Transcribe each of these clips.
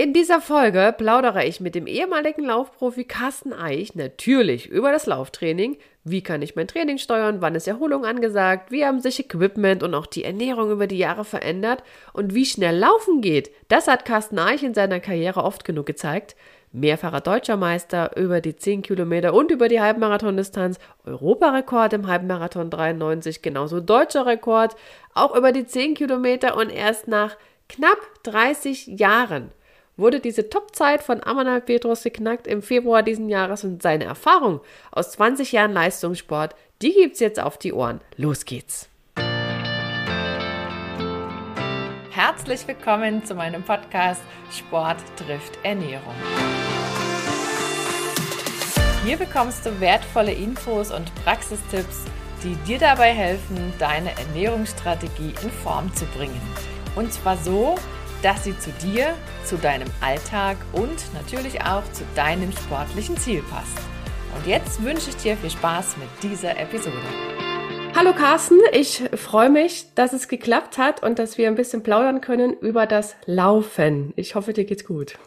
In dieser Folge plaudere ich mit dem ehemaligen Laufprofi Carsten Eich natürlich über das Lauftraining. Wie kann ich mein Training steuern? Wann ist Erholung angesagt? Wie haben sich Equipment und auch die Ernährung über die Jahre verändert? Und wie schnell Laufen geht? Das hat Carsten Eich in seiner Karriere oft genug gezeigt. Mehrfacher deutscher Meister über die 10 Kilometer und über die Halbmarathon-Distanz, Europarekord im Halbmarathon 93, genauso deutscher Rekord, auch über die 10 Kilometer und erst nach knapp 30 Jahren wurde diese Topzeit von Amanal Petros geknackt im Februar diesen Jahres und seine Erfahrung aus 20 Jahren Leistungssport, die gibt's jetzt auf die Ohren. Los geht's! Herzlich willkommen zu meinem Podcast Sport trifft Ernährung. Hier bekommst du wertvolle Infos und Praxistipps, die dir dabei helfen, deine Ernährungsstrategie in Form zu bringen. Und zwar so, dass sie zu dir, zu deinem Alltag und natürlich auch zu deinem sportlichen Ziel passt. Und jetzt wünsche ich dir viel Spaß mit dieser Episode. Hallo Carsten, ich freue mich, dass es geklappt hat und dass wir ein bisschen plaudern können über das Laufen. Ich hoffe, dir geht's gut.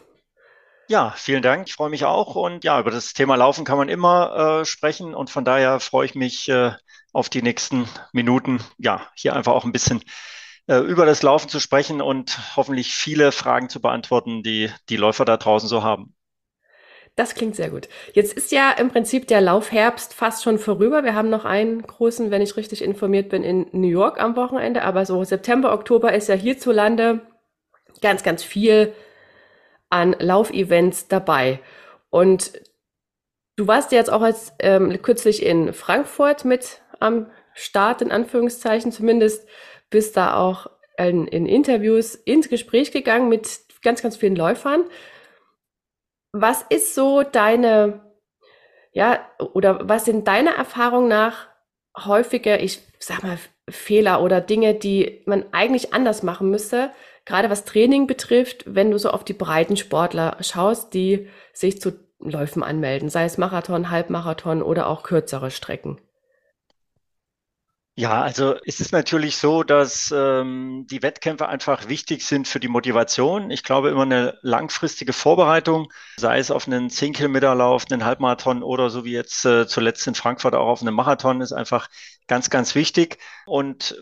Ja, vielen Dank. Ich freue mich auch. Und ja, über das Thema Laufen kann man immer äh, sprechen. Und von daher freue ich mich äh, auf die nächsten Minuten. Ja, hier einfach auch ein bisschen über das Laufen zu sprechen und hoffentlich viele Fragen zu beantworten, die die Läufer da draußen so haben. Das klingt sehr gut. Jetzt ist ja im Prinzip der Laufherbst fast schon vorüber. Wir haben noch einen großen, wenn ich richtig informiert bin, in New York am Wochenende. Aber so September, Oktober ist ja hierzulande ganz, ganz viel an Laufevents dabei. Und du warst ja jetzt auch als ähm, kürzlich in Frankfurt mit am Start, in Anführungszeichen zumindest bist da auch in, in Interviews ins Gespräch gegangen mit ganz, ganz vielen Läufern. Was ist so deine, ja, oder was sind deiner Erfahrung nach häufige, ich sag mal, Fehler oder Dinge, die man eigentlich anders machen müsste, gerade was Training betrifft, wenn du so auf die breiten Sportler schaust, die sich zu Läufen anmelden, sei es Marathon, Halbmarathon oder auch kürzere Strecken? Ja, also es ist natürlich so, dass ähm, die Wettkämpfe einfach wichtig sind für die Motivation. Ich glaube, immer eine langfristige Vorbereitung, sei es auf einen 10-Kilometer-Lauf, einen Halbmarathon oder so wie jetzt äh, zuletzt in Frankfurt auch auf einen Marathon, ist einfach ganz, ganz wichtig. Und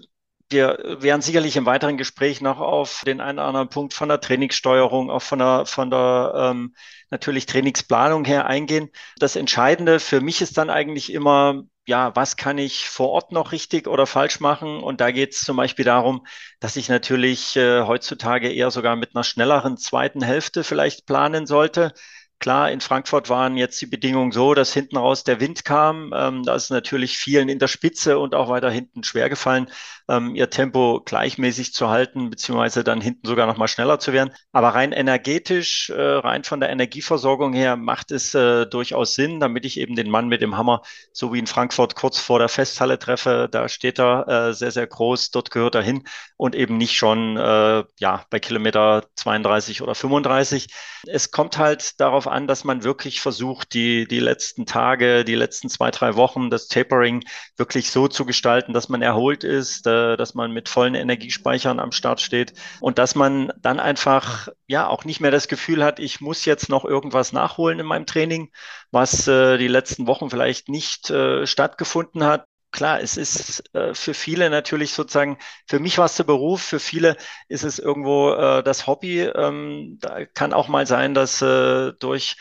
wir werden sicherlich im weiteren Gespräch noch auf den einen oder anderen Punkt von der Trainingssteuerung, auch von der, von der ähm, natürlich Trainingsplanung her eingehen. Das Entscheidende für mich ist dann eigentlich immer, ja, was kann ich vor Ort noch richtig oder falsch machen? Und da geht es zum Beispiel darum, dass ich natürlich äh, heutzutage eher sogar mit einer schnelleren zweiten Hälfte vielleicht planen sollte. Klar, in Frankfurt waren jetzt die Bedingungen so, dass hinten raus der Wind kam. Ähm, da ist natürlich vielen in der Spitze und auch weiter hinten schwer gefallen, ähm, ihr Tempo gleichmäßig zu halten, beziehungsweise dann hinten sogar noch mal schneller zu werden. Aber rein energetisch, äh, rein von der Energieversorgung her, macht es äh, durchaus Sinn, damit ich eben den Mann mit dem Hammer, so wie in Frankfurt kurz vor der Festhalle treffe. Da steht er äh, sehr, sehr groß, dort gehört er hin und eben nicht schon äh, ja, bei Kilometer 32 oder 35. Es kommt halt darauf an, dass man wirklich versucht, die, die letzten Tage, die letzten zwei, drei Wochen, das Tapering wirklich so zu gestalten, dass man erholt ist, äh, dass man mit vollen Energiespeichern am Start steht und dass man dann einfach ja auch nicht mehr das Gefühl hat, ich muss jetzt noch irgendwas nachholen in meinem Training, was äh, die letzten Wochen vielleicht nicht äh, stattgefunden hat klar, es ist äh, für viele natürlich sozusagen, für mich war es der Beruf, für viele ist es irgendwo äh, das Hobby. Ähm, da kann auch mal sein, dass äh, durch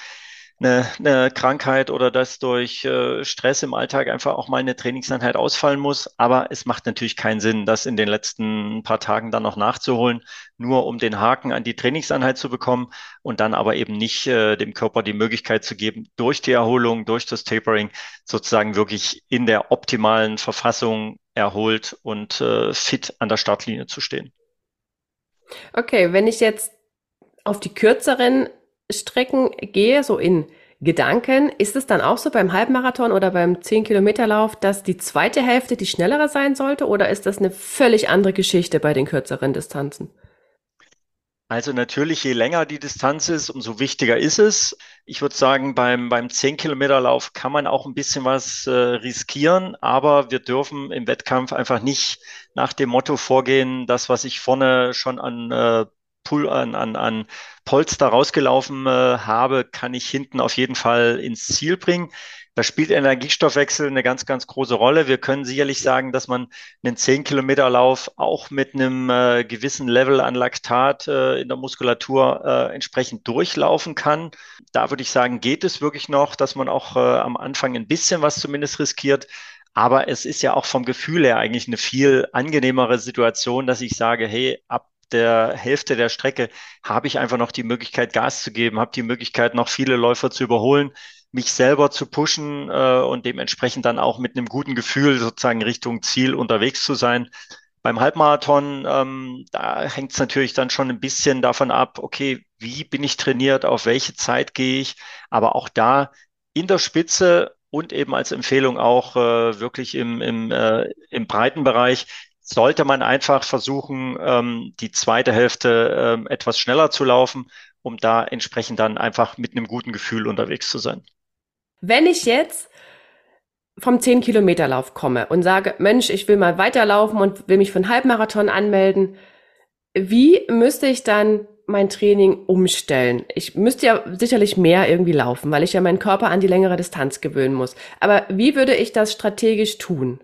eine, eine Krankheit oder dass durch äh, Stress im Alltag einfach auch mal eine Trainingseinheit ausfallen muss. Aber es macht natürlich keinen Sinn, das in den letzten paar Tagen dann noch nachzuholen, nur um den Haken an die Trainingseinheit zu bekommen und dann aber eben nicht äh, dem Körper die Möglichkeit zu geben, durch die Erholung, durch das Tapering sozusagen wirklich in der optimalen Verfassung erholt und äh, fit an der Startlinie zu stehen. Okay, wenn ich jetzt auf die kürzeren Strecken gehe, so in Gedanken, ist es dann auch so beim Halbmarathon oder beim 10-Kilometer-Lauf, dass die zweite Hälfte die schnellere sein sollte oder ist das eine völlig andere Geschichte bei den kürzeren Distanzen? Also natürlich, je länger die Distanz ist, umso wichtiger ist es. Ich würde sagen, beim, beim 10-Kilometer-Lauf kann man auch ein bisschen was äh, riskieren, aber wir dürfen im Wettkampf einfach nicht nach dem Motto vorgehen, das, was ich vorne schon an äh, Pull an, an, an Polster rausgelaufen äh, habe, kann ich hinten auf jeden Fall ins Ziel bringen. Da spielt Energiestoffwechsel eine ganz, ganz große Rolle. Wir können sicherlich sagen, dass man einen 10-Kilometer-Lauf auch mit einem äh, gewissen Level an Laktat äh, in der Muskulatur äh, entsprechend durchlaufen kann. Da würde ich sagen, geht es wirklich noch, dass man auch äh, am Anfang ein bisschen was zumindest riskiert. Aber es ist ja auch vom Gefühl her eigentlich eine viel angenehmere Situation, dass ich sage, hey, ab der Hälfte der Strecke habe ich einfach noch die Möglichkeit, Gas zu geben, habe die Möglichkeit, noch viele Läufer zu überholen mich selber zu pushen äh, und dementsprechend dann auch mit einem guten Gefühl sozusagen Richtung Ziel unterwegs zu sein. Beim Halbmarathon, ähm, da hängt es natürlich dann schon ein bisschen davon ab, okay, wie bin ich trainiert, auf welche Zeit gehe ich, aber auch da in der Spitze und eben als Empfehlung auch äh, wirklich im, im, äh, im breiten Bereich sollte man einfach versuchen, ähm, die zweite Hälfte ähm, etwas schneller zu laufen, um da entsprechend dann einfach mit einem guten Gefühl unterwegs zu sein. Wenn ich jetzt vom 10-Kilometer-Lauf komme und sage, Mensch, ich will mal weiterlaufen und will mich für einen Halbmarathon anmelden, wie müsste ich dann mein Training umstellen? Ich müsste ja sicherlich mehr irgendwie laufen, weil ich ja meinen Körper an die längere Distanz gewöhnen muss. Aber wie würde ich das strategisch tun?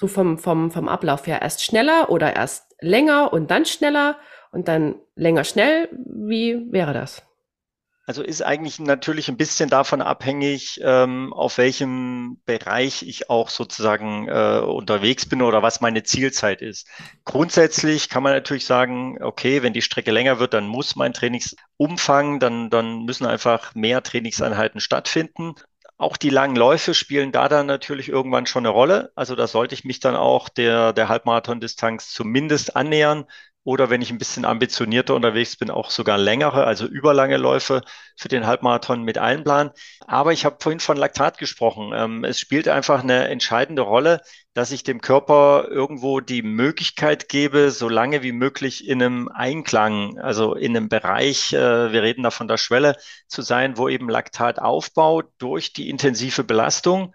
So vom, vom, vom Ablauf her erst schneller oder erst länger und dann schneller und dann länger schnell? Wie wäre das? Also ist eigentlich natürlich ein bisschen davon abhängig, ähm, auf welchem Bereich ich auch sozusagen äh, unterwegs bin oder was meine Zielzeit ist. Grundsätzlich kann man natürlich sagen, okay, wenn die Strecke länger wird, dann muss mein Trainingsumfang, dann, dann müssen einfach mehr Trainingseinheiten stattfinden. Auch die langen Läufe spielen da dann natürlich irgendwann schon eine Rolle. Also da sollte ich mich dann auch der, der Halbmarathon-Distanz zumindest annähern, oder wenn ich ein bisschen ambitionierter unterwegs bin, auch sogar längere, also überlange Läufe für den Halbmarathon mit einplanen. Aber ich habe vorhin von Laktat gesprochen. Ähm, es spielt einfach eine entscheidende Rolle, dass ich dem Körper irgendwo die Möglichkeit gebe, so lange wie möglich in einem Einklang, also in einem Bereich, äh, wir reden da von der Schwelle, zu sein, wo eben Laktat aufbaut durch die intensive Belastung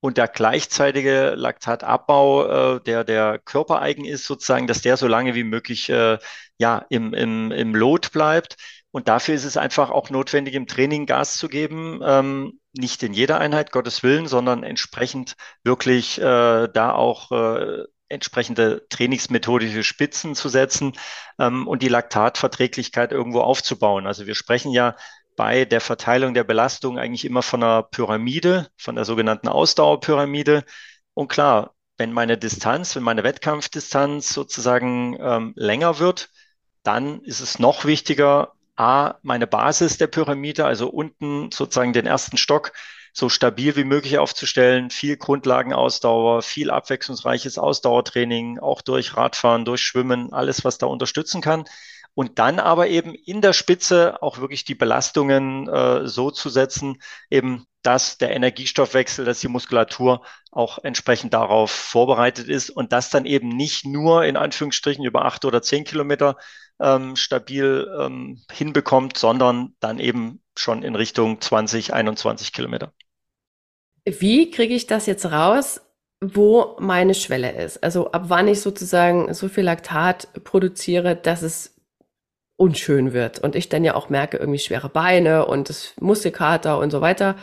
und der gleichzeitige Laktatabbau, äh, der der körpereigen ist, sozusagen, dass der so lange wie möglich äh, ja im, im, im Lot bleibt. Und dafür ist es einfach auch notwendig, im Training Gas zu geben, ähm, nicht in jeder Einheit, Gottes Willen, sondern entsprechend wirklich äh, da auch äh, entsprechende trainingsmethodische Spitzen zu setzen ähm, und die Laktatverträglichkeit irgendwo aufzubauen. Also wir sprechen ja bei der Verteilung der Belastung eigentlich immer von einer Pyramide, von der sogenannten Ausdauerpyramide. Und klar, wenn meine Distanz, wenn meine Wettkampfdistanz sozusagen ähm, länger wird, dann ist es noch wichtiger, A, meine Basis der Pyramide, also unten sozusagen den ersten Stock, so stabil wie möglich aufzustellen, viel Grundlagenausdauer, viel abwechslungsreiches Ausdauertraining, auch durch Radfahren, durch Schwimmen, alles, was da unterstützen kann und dann aber eben in der Spitze auch wirklich die Belastungen äh, so zu setzen, eben dass der Energiestoffwechsel, dass die Muskulatur auch entsprechend darauf vorbereitet ist und das dann eben nicht nur in Anführungsstrichen über acht oder zehn Kilometer ähm, stabil ähm, hinbekommt, sondern dann eben schon in Richtung 20, 21 Kilometer. Wie kriege ich das jetzt raus, wo meine Schwelle ist? Also ab wann ich sozusagen so viel Laktat produziere, dass es unschön wird und ich dann ja auch merke, irgendwie schwere Beine und das Muskelkater und so weiter.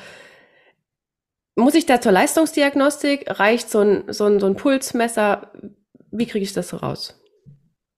Muss ich da zur Leistungsdiagnostik? Reicht so ein, so ein, so ein Pulsmesser? Wie kriege ich das so raus?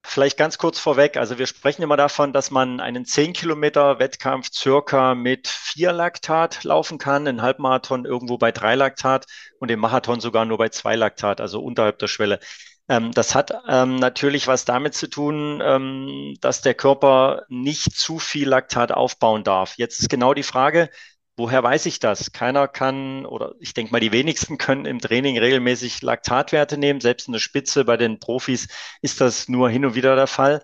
Vielleicht ganz kurz vorweg. Also wir sprechen immer davon, dass man einen 10 Kilometer Wettkampf circa mit 4 Laktat laufen kann, einen Halbmarathon irgendwo bei 3 Laktat und den Marathon sogar nur bei 2 Laktat, also unterhalb der Schwelle. Ähm, das hat ähm, natürlich was damit zu tun, ähm, dass der Körper nicht zu viel Laktat aufbauen darf. Jetzt ist genau die Frage, woher weiß ich das? Keiner kann, oder ich denke mal, die wenigsten können im Training regelmäßig Laktatwerte nehmen. Selbst in der Spitze bei den Profis ist das nur hin und wieder der Fall.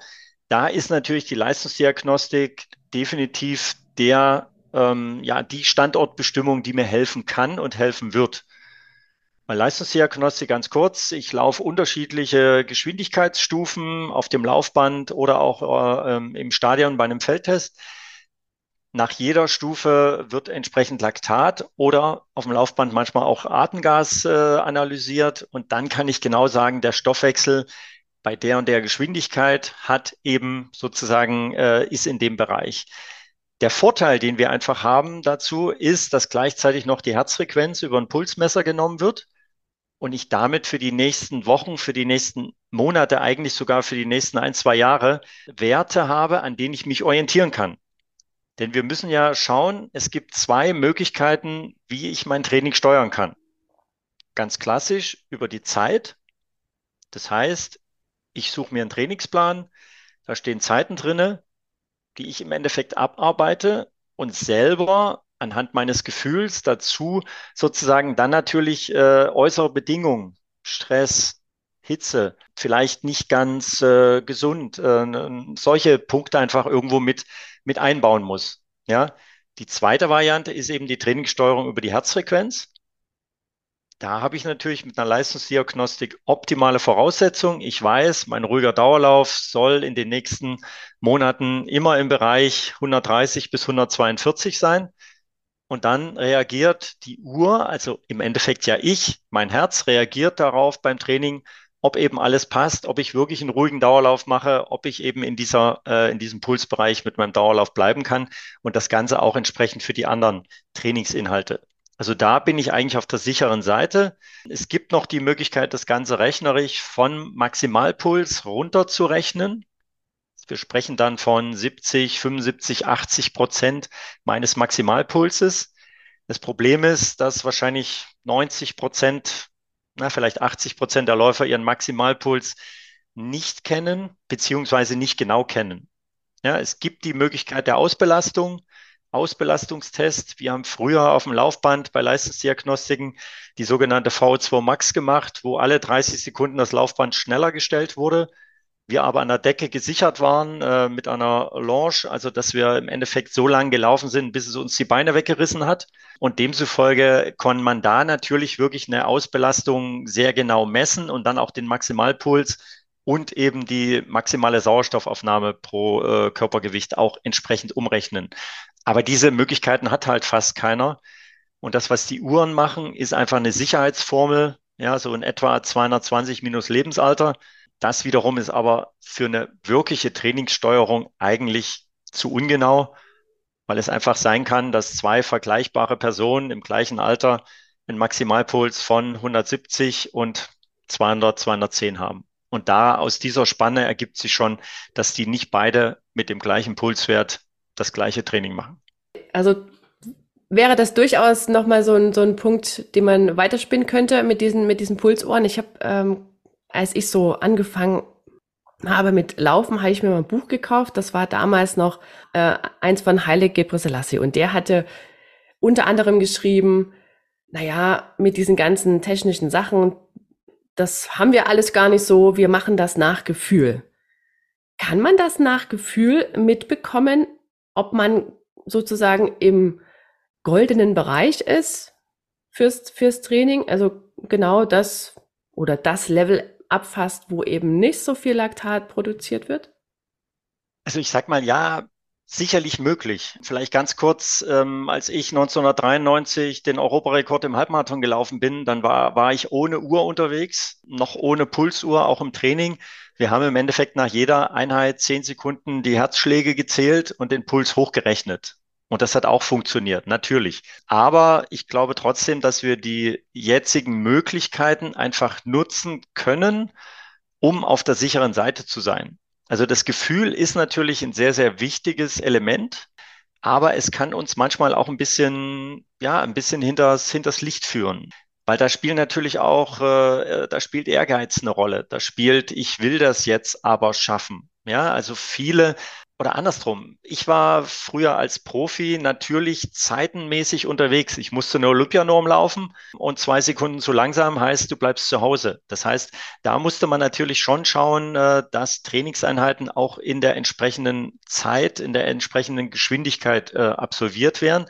Da ist natürlich die Leistungsdiagnostik definitiv der, ähm, ja, die Standortbestimmung, die mir helfen kann und helfen wird. Leistungsdiagnostik ganz kurz. Ich laufe unterschiedliche Geschwindigkeitsstufen auf dem Laufband oder auch äh, ähm, im Stadion bei einem Feldtest. Nach jeder Stufe wird entsprechend Laktat oder auf dem Laufband manchmal auch Atemgas äh, analysiert. Und dann kann ich genau sagen, der Stoffwechsel bei der und der Geschwindigkeit hat eben sozusagen, äh, ist in dem Bereich. Der Vorteil, den wir einfach haben dazu, ist, dass gleichzeitig noch die Herzfrequenz über ein Pulsmesser genommen wird und ich damit für die nächsten Wochen, für die nächsten Monate, eigentlich sogar für die nächsten ein, zwei Jahre Werte habe, an denen ich mich orientieren kann. Denn wir müssen ja schauen, es gibt zwei Möglichkeiten, wie ich mein Training steuern kann. Ganz klassisch über die Zeit. Das heißt, ich suche mir einen Trainingsplan, da stehen Zeiten drinne, die ich im Endeffekt abarbeite und selber anhand meines Gefühls dazu sozusagen dann natürlich äh, äußere Bedingungen, Stress, Hitze, vielleicht nicht ganz äh, gesund, äh, solche Punkte einfach irgendwo mit, mit einbauen muss. Ja. Die zweite Variante ist eben die Trainingssteuerung über die Herzfrequenz. Da habe ich natürlich mit einer Leistungsdiagnostik optimale Voraussetzungen. Ich weiß, mein ruhiger Dauerlauf soll in den nächsten Monaten immer im Bereich 130 bis 142 sein. Und dann reagiert die Uhr, also im Endeffekt ja ich, mein Herz reagiert darauf beim Training, ob eben alles passt, ob ich wirklich einen ruhigen Dauerlauf mache, ob ich eben in dieser, äh, in diesem Pulsbereich mit meinem Dauerlauf bleiben kann und das Ganze auch entsprechend für die anderen Trainingsinhalte. Also da bin ich eigentlich auf der sicheren Seite. Es gibt noch die Möglichkeit, das Ganze rechnerisch von Maximalpuls runterzurechnen. Wir sprechen dann von 70, 75, 80 Prozent meines Maximalpulses. Das Problem ist, dass wahrscheinlich 90 Prozent, na, vielleicht 80 Prozent der Läufer ihren Maximalpuls nicht kennen, beziehungsweise nicht genau kennen. Ja, es gibt die Möglichkeit der Ausbelastung. Ausbelastungstest. Wir haben früher auf dem Laufband bei Leistungsdiagnostiken die sogenannte VO2 Max gemacht, wo alle 30 Sekunden das Laufband schneller gestellt wurde. Wir aber an der Decke gesichert waren äh, mit einer Launch, also dass wir im Endeffekt so lange gelaufen sind, bis es uns die Beine weggerissen hat. Und demzufolge konnte man da natürlich wirklich eine Ausbelastung sehr genau messen und dann auch den Maximalpuls und eben die maximale Sauerstoffaufnahme pro äh, Körpergewicht auch entsprechend umrechnen. Aber diese Möglichkeiten hat halt fast keiner. Und das, was die Uhren machen, ist einfach eine Sicherheitsformel, ja, so in etwa 220 minus Lebensalter. Das wiederum ist aber für eine wirkliche Trainingssteuerung eigentlich zu ungenau, weil es einfach sein kann, dass zwei vergleichbare Personen im gleichen Alter einen Maximalpuls von 170 und 200, 210 haben. Und da aus dieser Spanne ergibt sich schon, dass die nicht beide mit dem gleichen Pulswert das gleiche Training machen. Also wäre das durchaus nochmal so ein, so ein Punkt, den man weiterspinnen könnte mit diesen, mit diesen Pulsohren. Ich habe, ähm, als ich so angefangen habe mit Laufen, habe ich mir mal ein Buch gekauft. Das war damals noch äh, eins von Heilig Gebrselassie. Und der hatte unter anderem geschrieben, naja, mit diesen ganzen technischen Sachen, das haben wir alles gar nicht so, wir machen das nach Gefühl. Kann man das nach Gefühl mitbekommen, ob man sozusagen im goldenen Bereich ist fürs, fürs Training, also genau das oder das Level abfasst, wo eben nicht so viel Laktat produziert wird? Also ich sag mal, ja, sicherlich möglich. Vielleicht ganz kurz, ähm, als ich 1993 den Europarekord im Halbmarathon gelaufen bin, dann war, war ich ohne Uhr unterwegs, noch ohne Pulsuhr, auch im Training. Wir haben im Endeffekt nach jeder Einheit zehn Sekunden die Herzschläge gezählt und den Puls hochgerechnet. Und das hat auch funktioniert, natürlich. Aber ich glaube trotzdem, dass wir die jetzigen Möglichkeiten einfach nutzen können, um auf der sicheren Seite zu sein. Also das Gefühl ist natürlich ein sehr, sehr wichtiges Element, aber es kann uns manchmal auch ein bisschen, ja, ein bisschen hinters, hinters Licht führen. Weil da spielt natürlich auch, äh, da spielt Ehrgeiz eine Rolle. Da spielt, ich will das jetzt aber schaffen. Ja, also viele oder andersrum. Ich war früher als Profi natürlich zeitenmäßig unterwegs. Ich musste eine Olympianorm laufen und zwei Sekunden zu langsam heißt, du bleibst zu Hause. Das heißt, da musste man natürlich schon schauen, äh, dass Trainingseinheiten auch in der entsprechenden Zeit, in der entsprechenden Geschwindigkeit äh, absolviert werden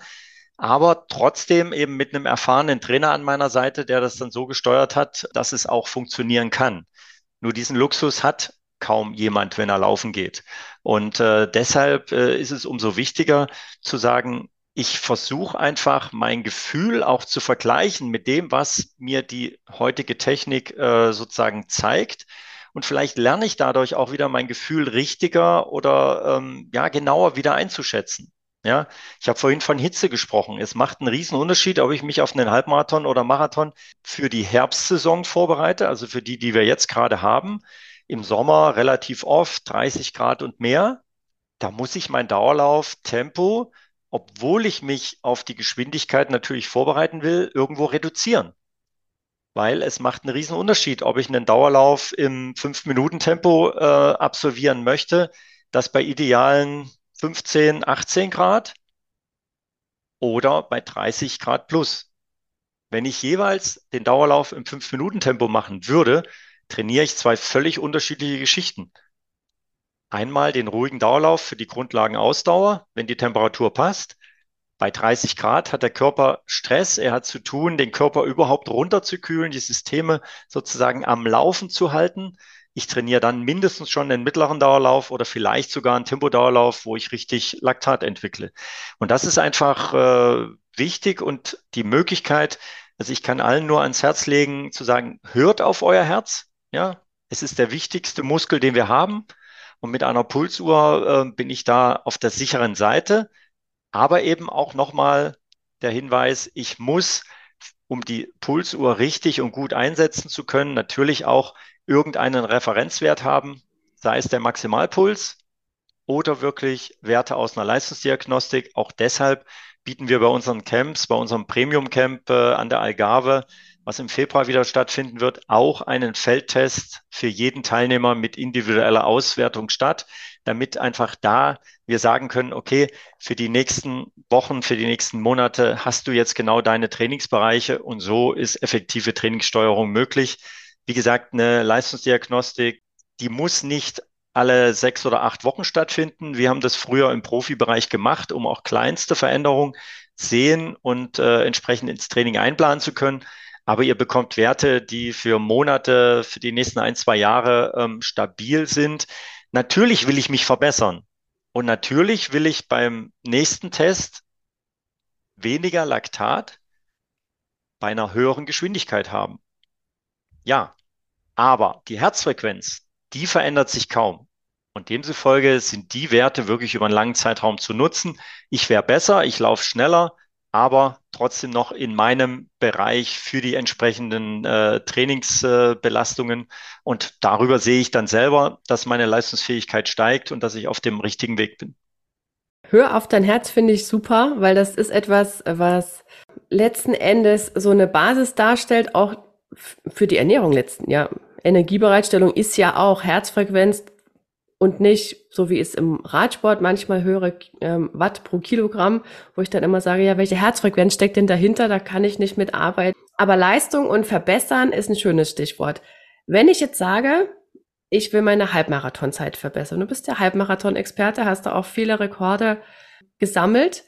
aber trotzdem eben mit einem erfahrenen Trainer an meiner Seite, der das dann so gesteuert hat, dass es auch funktionieren kann. Nur diesen Luxus hat kaum jemand, wenn er laufen geht. Und äh, deshalb äh, ist es umso wichtiger zu sagen, ich versuche einfach mein Gefühl auch zu vergleichen mit dem, was mir die heutige Technik äh, sozusagen zeigt und vielleicht lerne ich dadurch auch wieder mein Gefühl richtiger oder ähm, ja genauer wieder einzuschätzen. Ja, ich habe vorhin von Hitze gesprochen. Es macht einen riesen Unterschied, ob ich mich auf einen Halbmarathon oder Marathon für die Herbstsaison vorbereite, also für die, die wir jetzt gerade haben. Im Sommer relativ oft 30 Grad und mehr. Da muss ich mein Dauerlauf-Tempo, obwohl ich mich auf die Geschwindigkeit natürlich vorbereiten will, irgendwo reduzieren. Weil es macht einen riesen Unterschied, ob ich einen Dauerlauf im 5-Minuten-Tempo äh, absolvieren möchte, das bei idealen 15, 18 Grad oder bei 30 Grad plus. Wenn ich jeweils den Dauerlauf im 5-Minuten-Tempo machen würde, trainiere ich zwei völlig unterschiedliche Geschichten. Einmal den ruhigen Dauerlauf für die Grundlagenausdauer, wenn die Temperatur passt. Bei 30 Grad hat der Körper Stress, er hat zu tun, den Körper überhaupt runterzukühlen, die Systeme sozusagen am Laufen zu halten. Ich trainiere dann mindestens schon den mittleren Dauerlauf oder vielleicht sogar einen Tempodauerlauf, wo ich richtig Laktat entwickle. Und das ist einfach äh, wichtig und die Möglichkeit, also ich kann allen nur ans Herz legen, zu sagen, hört auf euer Herz. Ja, es ist der wichtigste Muskel, den wir haben. Und mit einer Pulsuhr äh, bin ich da auf der sicheren Seite. Aber eben auch nochmal der Hinweis, ich muss, um die Pulsuhr richtig und gut einsetzen zu können, natürlich auch irgendeinen Referenzwert haben, sei es der Maximalpuls oder wirklich Werte aus einer Leistungsdiagnostik. Auch deshalb bieten wir bei unseren Camps, bei unserem Premium Camp äh, an der Algarve, was im Februar wieder stattfinden wird, auch einen Feldtest für jeden Teilnehmer mit individueller Auswertung statt, damit einfach da wir sagen können, okay, für die nächsten Wochen, für die nächsten Monate hast du jetzt genau deine Trainingsbereiche und so ist effektive Trainingssteuerung möglich. Wie gesagt, eine Leistungsdiagnostik, die muss nicht alle sechs oder acht Wochen stattfinden. Wir haben das früher im Profibereich gemacht, um auch kleinste Veränderungen sehen und äh, entsprechend ins Training einplanen zu können. Aber ihr bekommt Werte, die für Monate, für die nächsten ein, zwei Jahre ähm, stabil sind. Natürlich will ich mich verbessern. Und natürlich will ich beim nächsten Test weniger Laktat bei einer höheren Geschwindigkeit haben. Ja, aber die Herzfrequenz, die verändert sich kaum. Und demzufolge sind die Werte wirklich über einen langen Zeitraum zu nutzen. Ich wäre besser, ich laufe schneller, aber trotzdem noch in meinem Bereich für die entsprechenden äh, Trainingsbelastungen. Äh, und darüber sehe ich dann selber, dass meine Leistungsfähigkeit steigt und dass ich auf dem richtigen Weg bin. Hör auf dein Herz finde ich super, weil das ist etwas, was letzten Endes so eine Basis darstellt, auch für die Ernährung letzten, ja. Energiebereitstellung ist ja auch Herzfrequenz und nicht, so wie es im Radsport manchmal höre, ähm, Watt pro Kilogramm, wo ich dann immer sage, ja, welche Herzfrequenz steckt denn dahinter? Da kann ich nicht mit arbeiten. Aber Leistung und verbessern ist ein schönes Stichwort. Wenn ich jetzt sage, ich will meine Halbmarathonzeit verbessern, du bist ja Halbmarathon-Experte, hast da auch viele Rekorde gesammelt.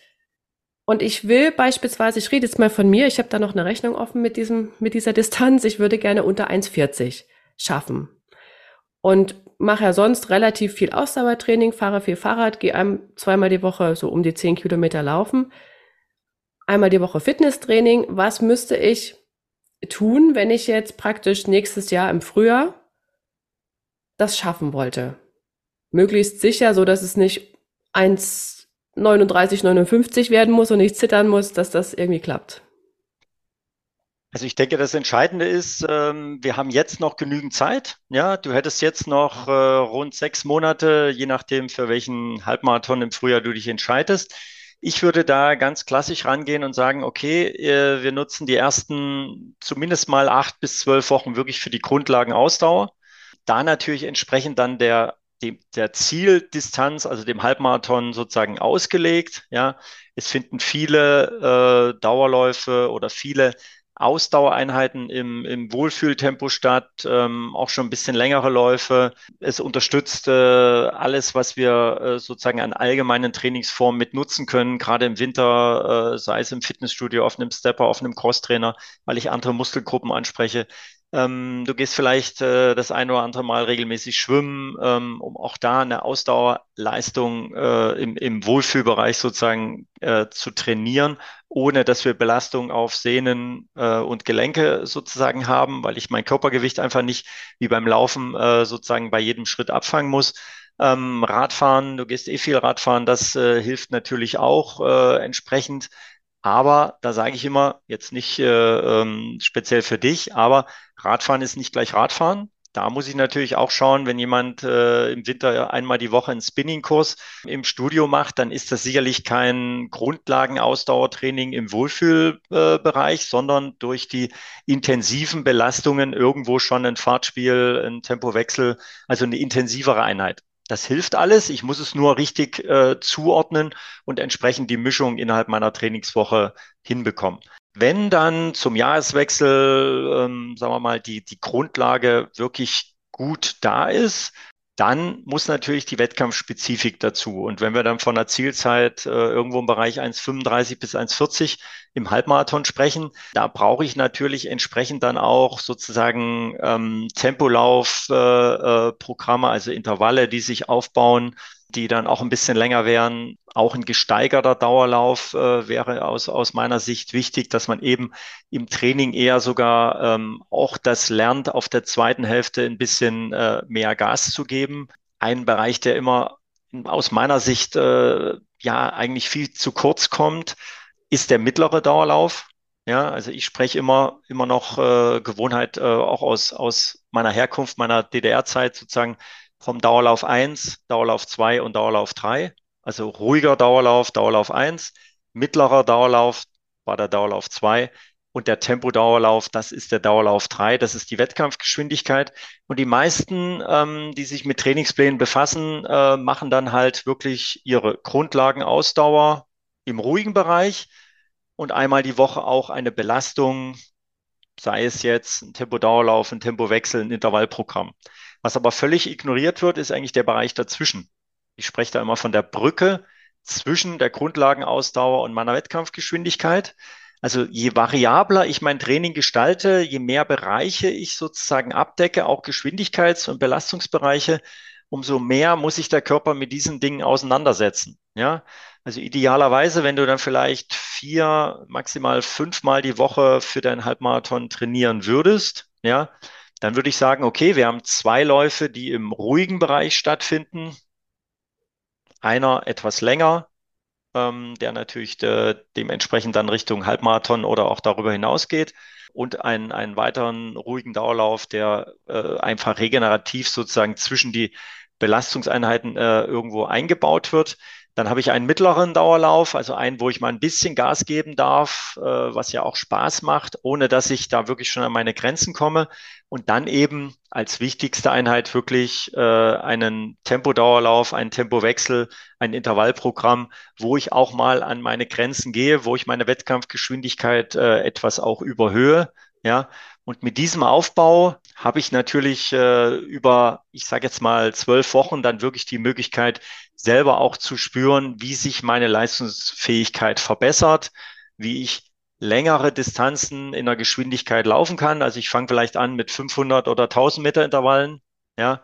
Und ich will beispielsweise, ich rede jetzt mal von mir, ich habe da noch eine Rechnung offen mit diesem, mit dieser Distanz. Ich würde gerne unter 1,40 schaffen. Und mache ja sonst relativ viel Ausdauertraining, fahre viel Fahrrad, gehe ein, zweimal die Woche so um die 10 Kilometer laufen. Einmal die Woche Fitnesstraining. Was müsste ich tun, wenn ich jetzt praktisch nächstes Jahr im Frühjahr das schaffen wollte? Möglichst sicher, so dass es nicht 1 39, 59 werden muss und ich zittern muss, dass das irgendwie klappt. Also ich denke, das Entscheidende ist, ähm, wir haben jetzt noch genügend Zeit. Ja, du hättest jetzt noch äh, rund sechs Monate, je nachdem, für welchen Halbmarathon im Frühjahr du dich entscheidest. Ich würde da ganz klassisch rangehen und sagen, okay, äh, wir nutzen die ersten zumindest mal acht bis zwölf Wochen wirklich für die Grundlagenausdauer. Da natürlich entsprechend dann der der Zieldistanz, also dem Halbmarathon sozusagen ausgelegt. Ja, es finden viele äh, Dauerläufe oder viele Ausdauereinheiten im, im Wohlfühltempo statt, ähm, auch schon ein bisschen längere Läufe. Es unterstützt äh, alles, was wir äh, sozusagen an allgemeinen Trainingsformen mit nutzen können, gerade im Winter, äh, sei es im Fitnessstudio, auf einem Stepper, auf einem Crosstrainer, weil ich andere Muskelgruppen anspreche. Ähm, du gehst vielleicht äh, das ein oder andere Mal regelmäßig schwimmen, ähm, um auch da eine Ausdauerleistung äh, im, im Wohlfühlbereich sozusagen äh, zu trainieren, ohne dass wir Belastung auf Sehnen äh, und Gelenke sozusagen haben, weil ich mein Körpergewicht einfach nicht wie beim Laufen äh, sozusagen bei jedem Schritt abfangen muss. Ähm, Radfahren, du gehst eh viel Radfahren, das äh, hilft natürlich auch äh, entsprechend. Aber da sage ich immer, jetzt nicht äh, ähm, speziell für dich, aber Radfahren ist nicht gleich Radfahren. Da muss ich natürlich auch schauen, wenn jemand äh, im Winter einmal die Woche einen Spinningkurs im Studio macht, dann ist das sicherlich kein Grundlagenausdauertraining im Wohlfühlbereich, sondern durch die intensiven Belastungen irgendwo schon ein Fahrtspiel, ein Tempowechsel, also eine intensivere Einheit. Das hilft alles. Ich muss es nur richtig äh, zuordnen und entsprechend die Mischung innerhalb meiner Trainingswoche hinbekommen. Wenn dann zum Jahreswechsel, ähm, sagen wir mal, die, die Grundlage wirklich gut da ist, dann muss natürlich die Wettkampfspezifik dazu. Und wenn wir dann von einer Zielzeit äh, irgendwo im Bereich 1,35 bis 1,40 im Halbmarathon sprechen, da brauche ich natürlich entsprechend dann auch sozusagen ähm, Tempolaufprogramme, äh, äh, also Intervalle, die sich aufbauen die dann auch ein bisschen länger wären. Auch ein gesteigerter Dauerlauf äh, wäre aus, aus meiner Sicht wichtig, dass man eben im Training eher sogar ähm, auch das lernt, auf der zweiten Hälfte ein bisschen äh, mehr Gas zu geben. Ein Bereich, der immer aus meiner Sicht äh, ja eigentlich viel zu kurz kommt, ist der mittlere Dauerlauf. Ja, also ich spreche immer, immer noch äh, Gewohnheit äh, auch aus, aus meiner Herkunft, meiner DDR-Zeit sozusagen vom Dauerlauf 1, Dauerlauf 2 und Dauerlauf 3. Also ruhiger Dauerlauf, Dauerlauf 1, mittlerer Dauerlauf war der Dauerlauf 2 und der Tempodauerlauf, das ist der Dauerlauf 3, das ist die Wettkampfgeschwindigkeit. Und die meisten, ähm, die sich mit Trainingsplänen befassen, äh, machen dann halt wirklich ihre Grundlagenausdauer im ruhigen Bereich und einmal die Woche auch eine Belastung, sei es jetzt ein Tempodauerlauf, ein Tempowechsel, ein Intervallprogramm. Was aber völlig ignoriert wird, ist eigentlich der Bereich dazwischen. Ich spreche da immer von der Brücke zwischen der Grundlagenausdauer und meiner Wettkampfgeschwindigkeit. Also je variabler ich mein Training gestalte, je mehr Bereiche ich sozusagen abdecke, auch Geschwindigkeits- und Belastungsbereiche, umso mehr muss sich der Körper mit diesen Dingen auseinandersetzen. Ja, also idealerweise, wenn du dann vielleicht vier, maximal fünfmal die Woche für deinen Halbmarathon trainieren würdest, ja, dann würde ich sagen, okay, wir haben zwei Läufe, die im ruhigen Bereich stattfinden. Einer etwas länger, ähm, der natürlich de, dementsprechend dann Richtung Halbmarathon oder auch darüber hinaus geht. Und einen, einen weiteren ruhigen Dauerlauf, der äh, einfach regenerativ sozusagen zwischen die Belastungseinheiten äh, irgendwo eingebaut wird. Dann habe ich einen mittleren Dauerlauf, also einen, wo ich mal ein bisschen Gas geben darf, äh, was ja auch Spaß macht, ohne dass ich da wirklich schon an meine Grenzen komme. Und dann eben als wichtigste Einheit wirklich äh, einen Tempodauerlauf, einen Tempowechsel, ein Intervallprogramm, wo ich auch mal an meine Grenzen gehe, wo ich meine Wettkampfgeschwindigkeit äh, etwas auch überhöhe. Ja, und mit diesem Aufbau habe ich natürlich äh, über, ich sage jetzt mal, zwölf Wochen dann wirklich die Möglichkeit, selber auch zu spüren, wie sich meine Leistungsfähigkeit verbessert, wie ich längere Distanzen in der Geschwindigkeit laufen kann. Also ich fange vielleicht an mit 500 oder 1000 Meter Intervallen, ja,